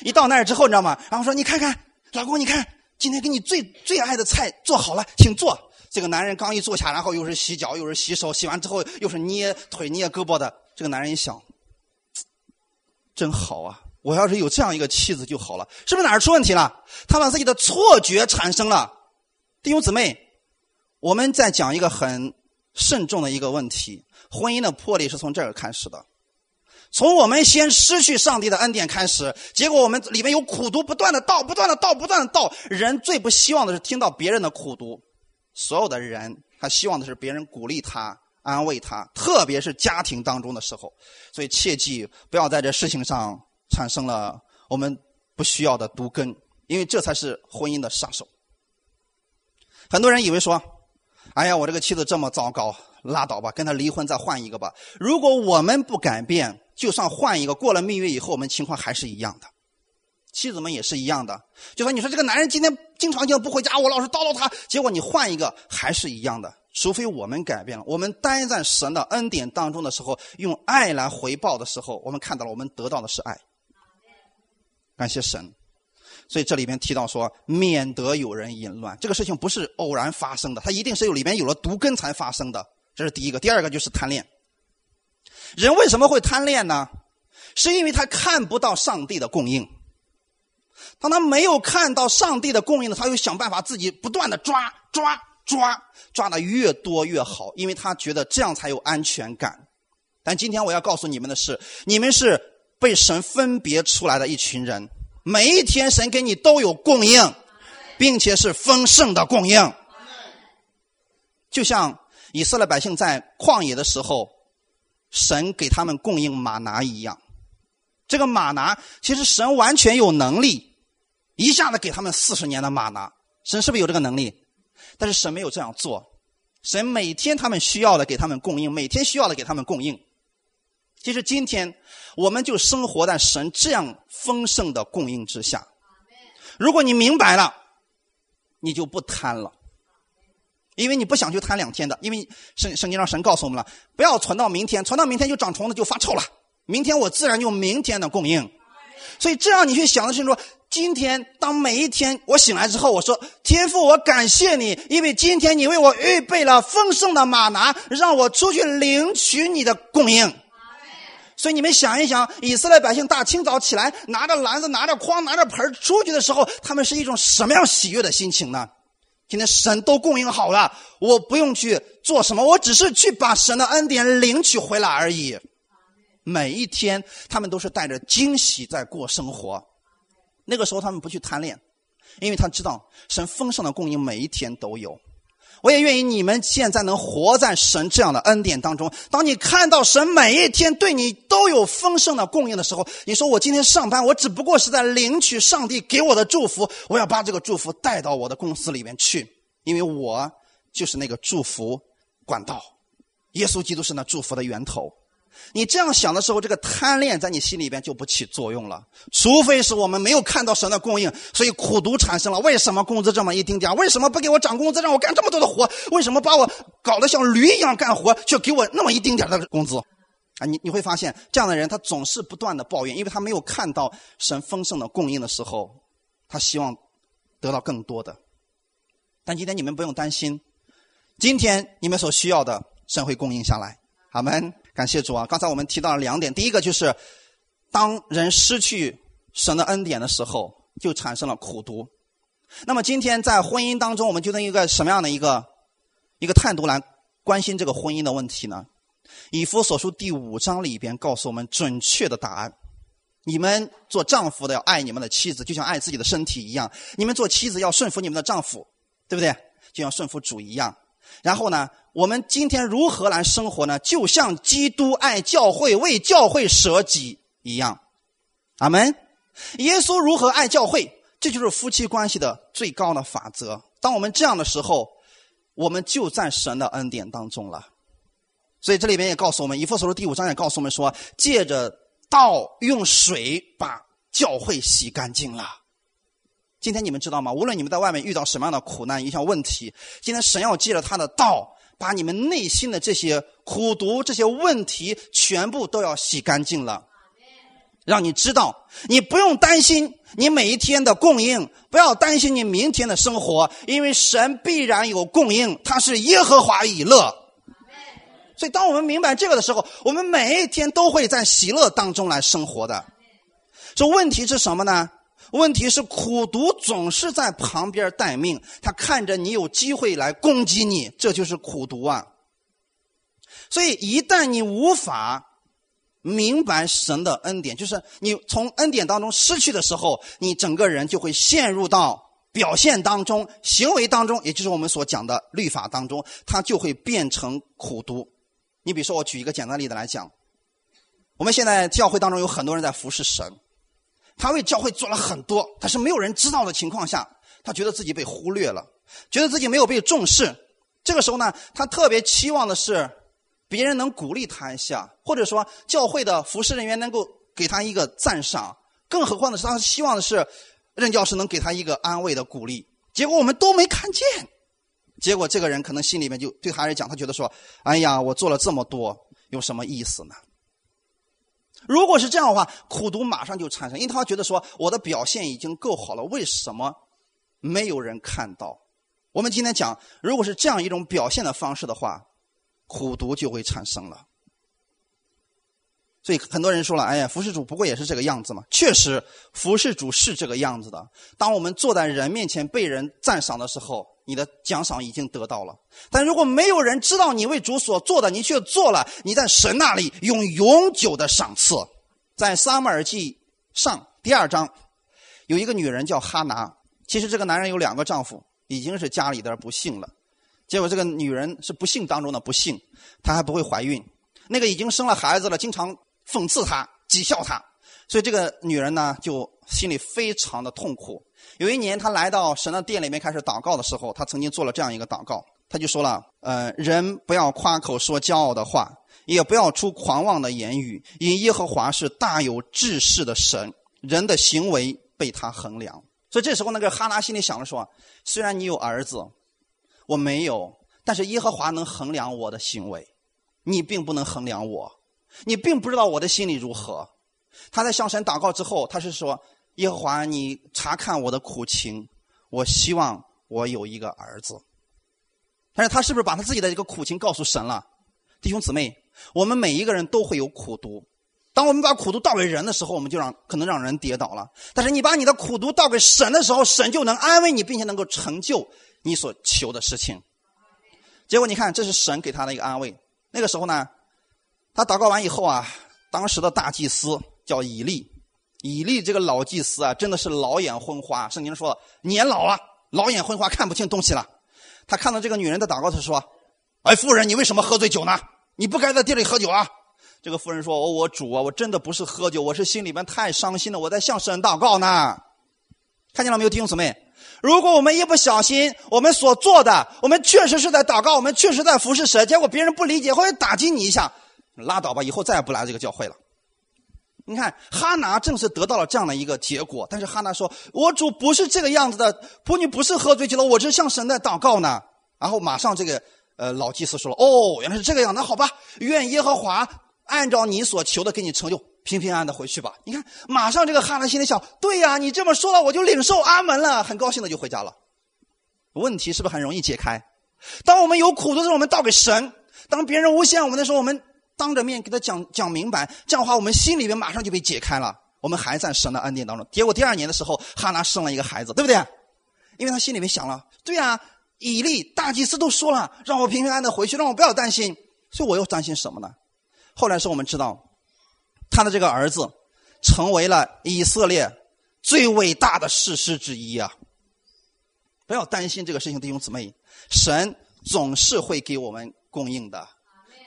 一到那儿之后，你知道吗？然后说，你看看，老公，你看，今天给你最最爱的菜做好了，请坐。这个男人刚一坐下，然后又是洗脚，又是洗手，洗完之后又是捏腿、捏胳膊的。这个男人一想，真好啊！我要是有这样一个妻子就好了。是不是哪儿出问题了？他把自己的错觉产生了。弟兄姊妹，我们在讲一个很慎重的一个问题：婚姻的破裂是从这儿开始的，从我们先失去上帝的恩典开始，结果我们里面有苦毒不断的倒，不断的倒，不断的倒。人最不希望的是听到别人的苦毒。所有的人，他希望的是别人鼓励他、安慰他，特别是家庭当中的时候。所以切记不要在这事情上产生了我们不需要的毒根，因为这才是婚姻的杀手。很多人以为说：“哎呀，我这个妻子这么糟糕，拉倒吧，跟他离婚再换一个吧。”如果我们不改变，就算换一个，过了蜜月以后，我们情况还是一样的。妻子们也是一样的，就说你说这个男人今天经常性不回家，我老是叨叨他，结果你换一个还是一样的。除非我们改变了，我们待在神的恩典当中的时候，用爱来回报的时候，我们看到了，我们得到的是爱。感谢神。所以这里边提到说，免得有人淫乱，这个事情不是偶然发生的，它一定是有里边有了毒根才发生的。这是第一个。第二个就是贪恋。人为什么会贪恋呢？是因为他看不到上帝的供应。当他没有看到上帝的供应呢，他又想办法自己不断的抓抓抓，抓的越多越好，因为他觉得这样才有安全感。但今天我要告诉你们的是，你们是被神分别出来的一群人，每一天神给你都有供应，并且是丰盛的供应。就像以色列百姓在旷野的时候，神给他们供应马拿一样。这个马拿其实神完全有能力。一下子给他们四十年的马拿，神是不是有这个能力？但是神没有这样做，神每天他们需要的给他们供应，每天需要的给他们供应。其实今天我们就生活在神这样丰盛的供应之下。如果你明白了，你就不贪了，因为你不想去贪两天的，因为圣圣经上神告诉我们了，不要存到明天，存到明天就长虫子就发臭了。明天我自然用明天的供应。所以这样你去想的是说。今天，当每一天我醒来之后，我说：“天父，我感谢你，因为今天你为我预备了丰盛的马拿，让我出去领取你的供应。”所以你们想一想，以色列百姓大清早起来，拿着篮子、拿着筐、拿着盆出去的时候，他们是一种什么样喜悦的心情呢？今天神都供应好了，我不用去做什么，我只是去把神的恩典领取回来而已。每一天，他们都是带着惊喜在过生活。那个时候，他们不去贪恋，因为他知道神丰盛的供应每一天都有。我也愿意你们现在能活在神这样的恩典当中。当你看到神每一天对你都有丰盛的供应的时候，你说我今天上班，我只不过是在领取上帝给我的祝福，我要把这个祝福带到我的公司里面去，因为我就是那个祝福管道。耶稣基督是那祝福的源头。你这样想的时候，这个贪恋在你心里边就不起作用了。除非是我们没有看到神的供应，所以苦读产生了。为什么工资这么一丁点为什么不给我涨工资，让我干这么多的活？为什么把我搞得像驴一样干活，却给我那么一丁点的工资？啊，你你会发现，这样的人他总是不断的抱怨，因为他没有看到神丰盛的供应的时候，他希望得到更多的。但今天你们不用担心，今天你们所需要的，神会供应下来。阿门。感谢主啊！刚才我们提到了两点，第一个就是，当人失去神的恩典的时候，就产生了苦读。那么今天在婚姻当中，我们就用一个什么样的一个一个态度来关心这个婚姻的问题呢？以弗所书第五章里边告诉我们准确的答案：你们做丈夫的要爱你们的妻子，就像爱自己的身体一样；你们做妻子要顺服你们的丈夫，对不对？就像顺服主一样。然后呢？我们今天如何来生活呢？就像基督爱教会、为教会舍己一样，阿门。耶稣如何爱教会？这就是夫妻关系的最高的法则。当我们这样的时候，我们就在神的恩典当中了。所以这里边也告诉我们，以弗所书第五章也告诉我们说，借着道用水把教会洗干净了。今天你们知道吗？无论你们在外面遇到什么样的苦难、一项问题，今天神要借着他的道。把你们内心的这些苦毒、这些问题全部都要洗干净了，让你知道，你不用担心你每一天的供应，不要担心你明天的生活，因为神必然有供应，他是耶和华以乐。所以，当我们明白这个的时候，我们每一天都会在喜乐当中来生活的。这问题是什么呢？问题是苦读总是在旁边待命，他看着你有机会来攻击你，这就是苦读啊。所以一旦你无法明白神的恩典，就是你从恩典当中失去的时候，你整个人就会陷入到表现当中、行为当中，也就是我们所讲的律法当中，它就会变成苦读。你比如说，我举一个简单例子来讲，我们现在教会当中有很多人在服侍神。他为教会做了很多，但是没有人知道的情况下，他觉得自己被忽略了，觉得自己没有被重视。这个时候呢，他特别期望的是别人能鼓励他一下，或者说教会的服侍人员能够给他一个赞赏。更何况的是，他希望的是任教师能给他一个安慰的鼓励。结果我们都没看见，结果这个人可能心里面就对他来讲，他觉得说：“哎呀，我做了这么多，有什么意思呢？”如果是这样的话，苦读马上就产生，因为他觉得说我的表现已经够好了，为什么没有人看到？我们今天讲，如果是这样一种表现的方式的话，苦读就会产生了。所以很多人说了：“哎呀，服侍主不过也是这个样子嘛。”确实，服侍主是这个样子的。当我们坐在人面前被人赞赏的时候，你的奖赏已经得到了。但如果没有人知道你为主所做的，你却做了，你在神那里用永久的赏赐。在撒母耳记上第二章，有一个女人叫哈拿。其实这个男人有两个丈夫，已经是家里的不幸了。结果这个女人是不幸当中的不幸，她还不会怀孕。那个已经生了孩子了，经常。讽刺她，讥笑她，所以这个女人呢，就心里非常的痛苦。有一年，他来到神的殿里面开始祷告的时候，他曾经做了这样一个祷告，他就说了：“呃，人不要夸口说骄傲的话，也不要出狂妄的言语，因耶和华是大有志士的神，人的行为被他衡量。”所以这时候，那个哈拿心里想着说：“虽然你有儿子，我没有，但是耶和华能衡量我的行为，你并不能衡量我。”你并不知道我的心里如何。他在向神祷告之后，他是说：“耶和华，你查看我的苦情，我希望我有一个儿子。”但是他是不是把他自己的一个苦情告诉神了？弟兄姊妹，我们每一个人都会有苦读。当我们把苦毒倒给人的时候，我们就让可能让人跌倒了。但是你把你的苦毒倒给神的时候，神就能安慰你，并且能够成就你所求的事情。结果你看，这是神给他的一个安慰。那个时候呢，他祷告完以后啊，当时的大祭司叫以利，以利这个老祭司啊，真的是老眼昏花。圣经说年老了，老眼昏花，看不清东西了。他看到这个女人的祷告，他说：“哎，夫人，你为什么喝醉酒呢？你不该在店里喝酒啊！”这个妇人说：“我主啊，我真的不是喝酒，我是心里面太伤心了，我在向神祷告呢。”看见了没有，弟兄姊妹？如果我们一不小心，我们所做的，我们确实是在祷告，我们确实在服侍神，结果别人不理解或者打击你一下，拉倒吧，以后再也不来这个教会了。你看，哈拿正是得到了这样的一个结果，但是哈拿说：“我主不是这个样子的，仆女不是喝醉酒了，我是向神在祷告呢。”然后马上这个呃老祭司说了：“哦，原来是这个样，那好吧，愿耶和华按照你所求的给你成就，平平安安的回去吧。”你看，马上这个哈拿心里想：“对呀，你这么说了，我就领受阿门了，很高兴的就回家了。”问题是不是很容易解开？当我们有苦的时候，我们倒给神；当别人诬陷我们的时候，我们。当着面给他讲讲明白，这样的话，我们心里面马上就被解开了。我们还在神的恩典当中。结果第二年的时候，哈拿生了一个孩子，对不对？因为他心里面想了，对呀，以利大祭司都说了，让我平平安安的回去，让我不要担心，所以我又担心什么呢？后来是我们知道，他的这个儿子成为了以色列最伟大的士师之一啊！不要担心这个事情，弟兄姊妹，神总是会给我们供应的。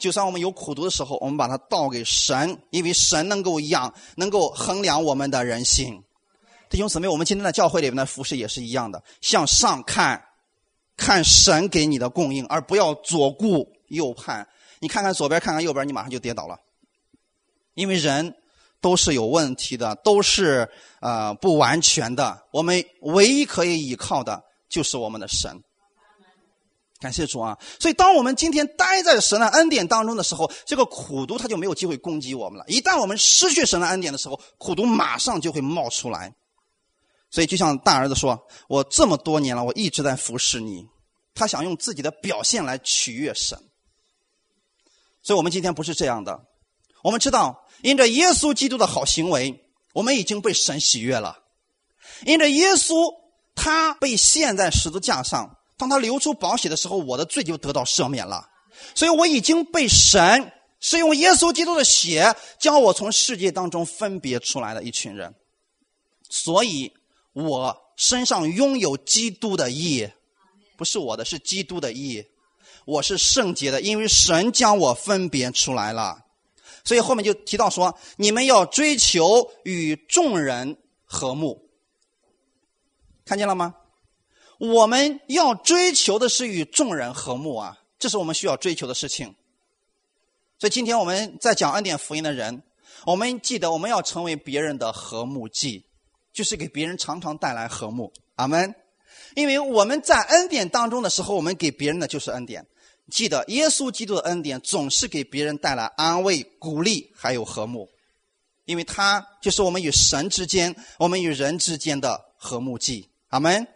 就算我们有苦读的时候，我们把它倒给神，因为神能够养，能够衡量我们的人心。弟兄姊妹，我们今天的教会里面的服饰也是一样的，向上看，看神给你的供应，而不要左顾右盼。你看看左边，看看右边，你马上就跌倒了。因为人都是有问题的，都是呃不完全的。我们唯一可以依靠的就是我们的神。感谢主啊！所以，当我们今天待在神的恩典当中的时候，这个苦毒它就没有机会攻击我们了。一旦我们失去神的恩典的时候，苦毒马上就会冒出来。所以，就像大儿子说：“我这么多年了，我一直在服侍你。”他想用自己的表现来取悦神。所以我们今天不是这样的。我们知道，因着耶稣基督的好行为，我们已经被神喜悦了。因着耶稣，他被献在十字架上。当他流出宝血的时候，我的罪就得到赦免了，所以我已经被神是用耶稣基督的血将我从世界当中分别出来的一群人，所以我身上拥有基督的义，不是我的，是基督的义，我是圣洁的，因为神将我分别出来了，所以后面就提到说，你们要追求与众人和睦，看见了吗？我们要追求的是与众人和睦啊，这是我们需要追求的事情。所以今天我们在讲恩典福音的人，我们记得我们要成为别人的和睦剂，就是给别人常常带来和睦。阿门。因为我们在恩典当中的时候，我们给别人的就是恩典。记得耶稣基督的恩典总是给别人带来安慰、鼓励，还有和睦，因为他就是我们与神之间、我们与人之间的和睦剂。阿门。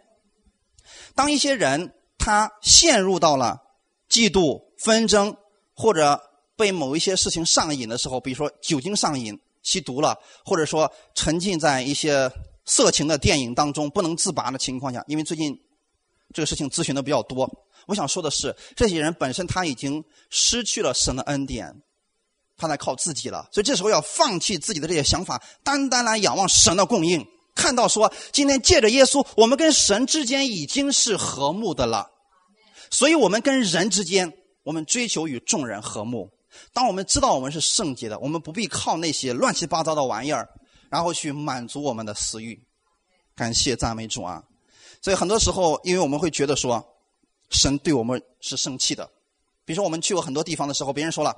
当一些人他陷入到了嫉妒、纷争，或者被某一些事情上瘾的时候，比如说酒精上瘾、吸毒了，或者说沉浸在一些色情的电影当中不能自拔的情况下，因为最近这个事情咨询的比较多，我想说的是，这些人本身他已经失去了神的恩典，他在靠自己了，所以这时候要放弃自己的这些想法，单单来仰望神的供应。看到说，今天借着耶稣，我们跟神之间已经是和睦的了，所以我们跟人之间，我们追求与众人和睦。当我们知道我们是圣洁的，我们不必靠那些乱七八糟的玩意儿，然后去满足我们的私欲。感谢赞美主啊！所以很多时候，因为我们会觉得说，神对我们是生气的。比如说，我们去过很多地方的时候，别人说了，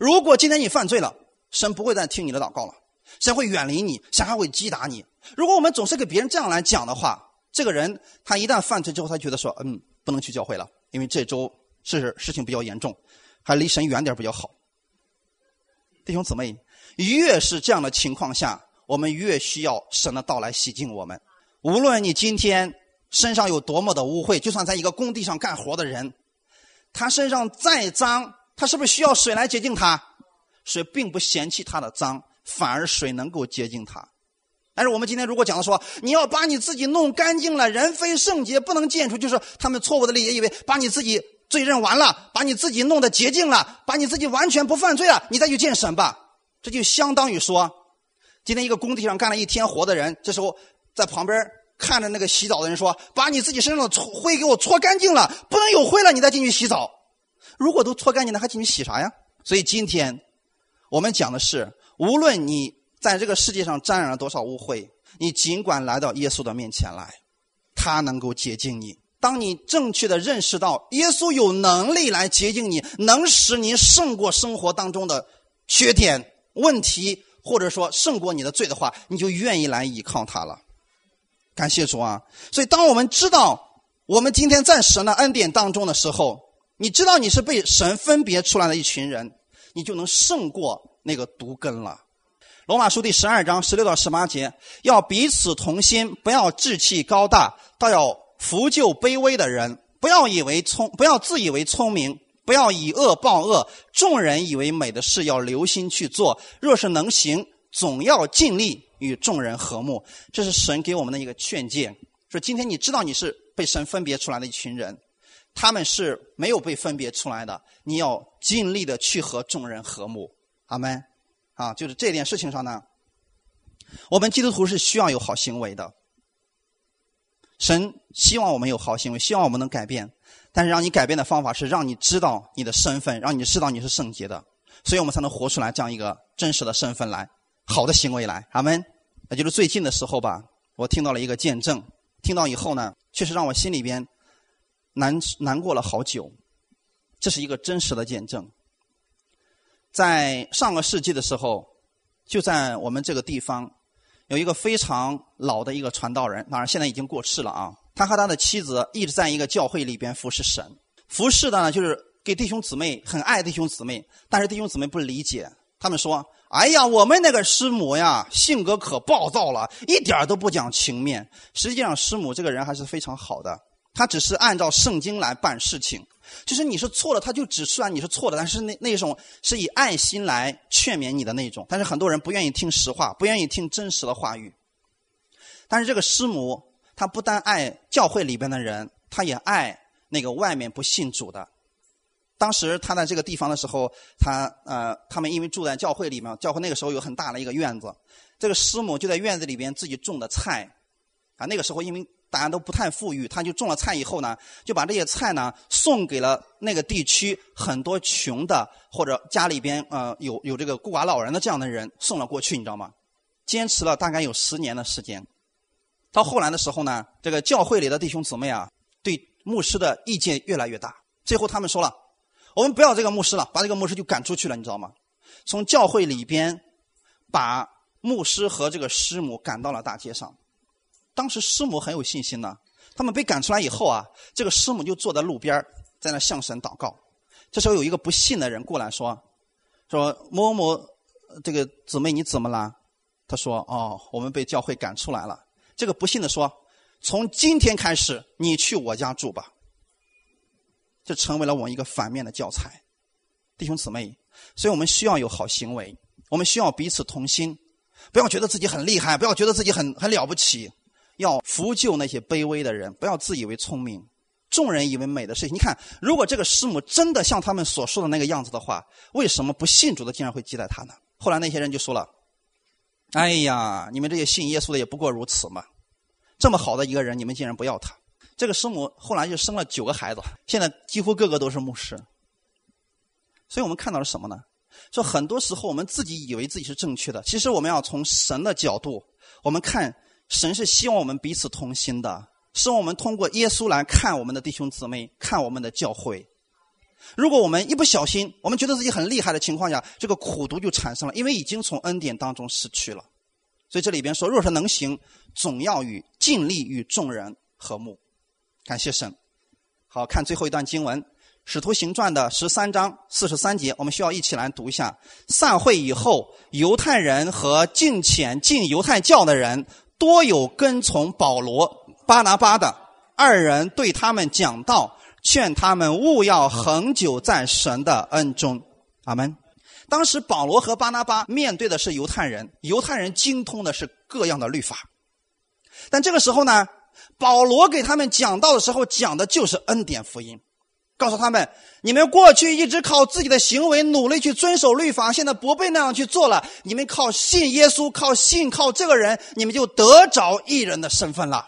如果今天你犯罪了，神不会再听你的祷告了。神会远离你，神还会击打你。如果我们总是给别人这样来讲的话，这个人他一旦犯罪之后，他觉得说：“嗯，不能去教会了，因为这周是事情比较严重，还离神远点比较好。”弟兄姊妹，越是这样的情况下，我们越需要神的到来洗净我们。无论你今天身上有多么的污秽，就算在一个工地上干活的人，他身上再脏，他是不是需要水来洁净他？水并不嫌弃他的脏，反而水能够洁净它。但是我们今天如果讲的说，你要把你自己弄干净了，人非圣洁不能见出，就是他们错误的理解，以为把你自己罪认完了，把你自己弄得洁净了，把你自己完全不犯罪了，你再去见神吧。这就相当于说，今天一个工地上干了一天活的人，这时候在旁边看着那个洗澡的人说，把你自己身上的灰给我搓干净了，不能有灰了，你再进去洗澡。如果都搓干净了，还进去洗啥呀？所以今天我们讲的是，无论你。在这个世界上沾染了多少污秽，你尽管来到耶稣的面前来，他能够洁净你。当你正确的认识到耶稣有能力来洁净你，能使你胜过生活当中的缺点、问题，或者说胜过你的罪的话，你就愿意来依靠他了。感谢主啊！所以，当我们知道我们今天在神的恩典当中的时候，你知道你是被神分别出来的一群人，你就能胜过那个毒根了。罗马书第十二章十六到十八节，要彼此同心，不要志气高大，倒要扶救卑微的人。不要以为聪，不要自以为聪明，不要以恶报恶。众人以为美的事，要留心去做。若是能行，总要尽力与众人和睦。这是神给我们的一个劝诫。说今天你知道你是被神分别出来的一群人，他们是没有被分别出来的。你要尽力的去和众人和睦。阿门。啊，就是这件事情上呢，我们基督徒是需要有好行为的。神希望我们有好行为，希望我们能改变。但是让你改变的方法是让你知道你的身份，让你知道你是圣洁的，所以我们才能活出来这样一个真实的身份来，好的行为来。阿门。那就是最近的时候吧，我听到了一个见证，听到以后呢，确实让我心里边难难过了好久。这是一个真实的见证。在上个世纪的时候，就在我们这个地方，有一个非常老的一个传道人，当然现在已经过世了啊。他和他的妻子一直在一个教会里边服侍神，服侍的呢就是给弟兄姊妹很爱弟兄姊妹，但是弟兄姊妹不理解，他们说：“哎呀，我们那个师母呀，性格可暴躁了，一点都不讲情面。”实际上，师母这个人还是非常好的，他只是按照圣经来办事情。就是你是错了，他就只算你是错的，但是那那种是以爱心来劝勉你的那种。但是很多人不愿意听实话，不愿意听真实的话语。但是这个师母，她不但爱教会里边的人，她也爱那个外面不信主的。当时他在这个地方的时候，他呃，他们因为住在教会里面，教会那个时候有很大的一个院子，这个师母就在院子里边自己种的菜，啊，那个时候因为。大家都不太富裕，他就种了菜以后呢，就把这些菜呢送给了那个地区很多穷的或者家里边呃有有这个孤寡老人的这样的人送了过去，你知道吗？坚持了大概有十年的时间。到后来的时候呢，这个教会里的弟兄姊妹啊，对牧师的意见越来越大，最后他们说了，我们不要这个牧师了，把这个牧师就赶出去了，你知道吗？从教会里边把牧师和这个师母赶到了大街上。当时师母很有信心呢，他们被赶出来以后啊，这个师母就坐在路边在那向神祷告。这时候有一个不信的人过来说：“说某某这个姊妹你怎么了？”他说：“哦，我们被教会赶出来了。”这个不信的说：“从今天开始，你去我家住吧。”这成为了我们一个反面的教材，弟兄姊妹。所以我们需要有好行为，我们需要彼此同心，不要觉得自己很厉害，不要觉得自己很很了不起。要扶救那些卑微的人，不要自以为聪明。众人以为美的事情，你看，如果这个师母真的像他们所说的那个样子的话，为什么不信主的竟然会接待他呢？后来那些人就说了：“哎呀，你们这些信耶稣的也不过如此嘛！这么好的一个人，你们竟然不要他。”这个师母后来就生了九个孩子，现在几乎个个都是牧师。所以我们看到了什么呢？说很多时候我们自己以为自己是正确的，其实我们要从神的角度，我们看。神是希望我们彼此同心的，希望我们通过耶稣来看我们的弟兄姊妹，看我们的教会。如果我们一不小心，我们觉得自己很厉害的情况下，这个苦毒就产生了，因为已经从恩典当中失去了。所以这里边说，若是能行，总要与尽力与众人和睦。感谢神。好看最后一段经文，《使徒行传》的十三章四十三节，我们需要一起来读一下。散会以后，犹太人和敬虔敬犹太教的人。多有跟从保罗、巴拿巴的二人对他们讲道，劝他们勿要恒久在神的恩中。阿门。当时保罗和巴拿巴面对的是犹太人，犹太人精通的是各样的律法。但这个时候呢，保罗给他们讲道的时候，讲的就是恩典福音，告诉他们：你们过去一直靠自己的行为努力去遵守律法，现在不被那样去做了。你们靠信耶稣，靠信靠这个人，你们就得着一人的身份了。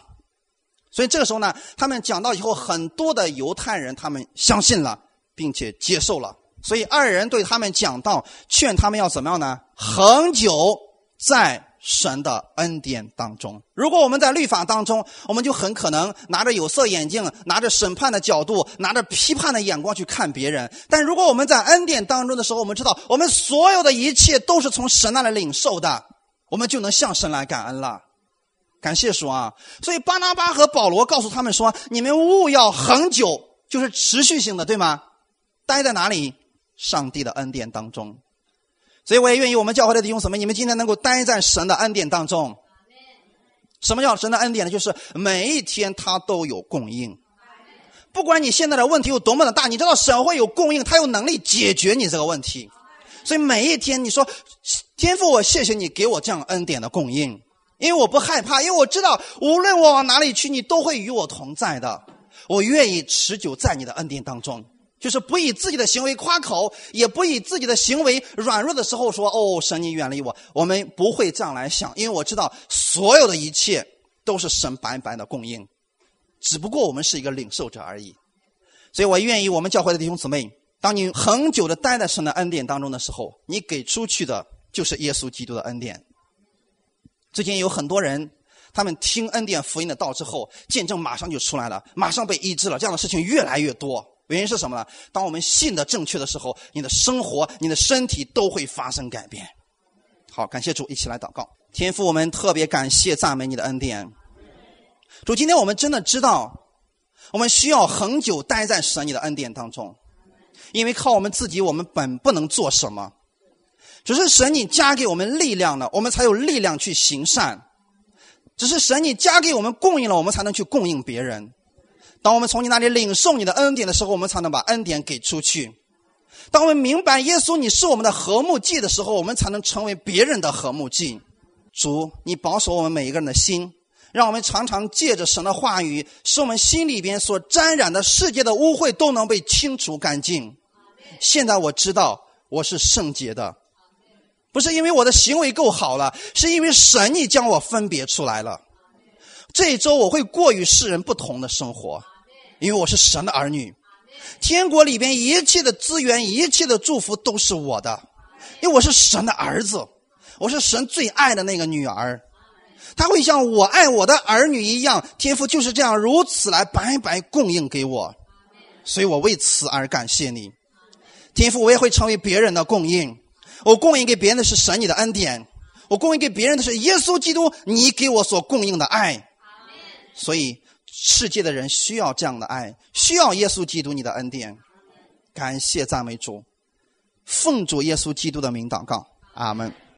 所以这个时候呢，他们讲到以后，很多的犹太人他们相信了，并且接受了。所以二人对他们讲道，劝他们要怎么样呢？恒久在神的恩典当中。如果我们在律法当中，我们就很可能拿着有色眼镜，拿着审判的角度，拿着批判的眼光去看别人。但如果我们在恩典当中的时候，我们知道我们所有的一切都是从神那里领受的，我们就能向神来感恩了。感谢主啊！所以巴拿巴和保罗告诉他们说：“你们务要恒久，就是持续性的，对吗？待在哪里？上帝的恩典当中。所以我也愿意我们教会的弟兄姊妹，你们今天能够待在神的恩典当中。什么叫神的恩典呢？就是每一天他都有供应，不管你现在的问题有多么的大，你知道神会有供应，他有能力解决你这个问题。所以每一天，你说天父，我谢谢你给我这样恩典的供应。”因为我不害怕，因为我知道无论我往哪里去，你都会与我同在的。我愿意持久在你的恩典当中，就是不以自己的行为夸口，也不以自己的行为软弱的时候说：“哦，神，你远离我。”我们不会这样来想，因为我知道所有的一切都是神白白的供应，只不过我们是一个领受者而已。所以我愿意我们教会的弟兄姊妹，当你恒久的待在神的恩典当中的时候，你给出去的就是耶稣基督的恩典。最近有很多人，他们听恩典福音的道之后，见证马上就出来了，马上被医治了。这样的事情越来越多，原因是什么呢？当我们信的正确的时候，你的生活、你的身体都会发生改变。好，感谢主，一起来祷告。天父，我们特别感谢赞美你的恩典。主，今天我们真的知道，我们需要恒久待在神你的恩典当中，因为靠我们自己，我们本不能做什么。只是神你加给我们力量了，我们才有力量去行善。只是神你加给我们供应了，我们才能去供应别人。当我们从你那里领受你的恩典的时候，我们才能把恩典给出去。当我们明白耶稣你是我们的和睦祭的时候，我们才能成为别人的和睦祭。主，你保守我们每一个人的心，让我们常常借着神的话语，使我们心里边所沾染的世界的污秽都能被清除干净。现在我知道我是圣洁的。不是因为我的行为够好了，是因为神你将我分别出来了。这一周我会过与世人不同的生活，因为我是神的儿女。天国里边一切的资源、一切的祝福都是我的，因为我是神的儿子，我是神最爱的那个女儿。他会像我爱我的儿女一样，天父就是这样如此来白白供应给我，所以我为此而感谢你，天父，我也会成为别人的供应。我供应给别人的是神你的恩典，我供应给别人的是耶稣基督你给我所供应的爱。所以世界的人需要这样的爱，需要耶稣基督你的恩典。感谢赞美主，奉主耶稣基督的名祷告，阿门。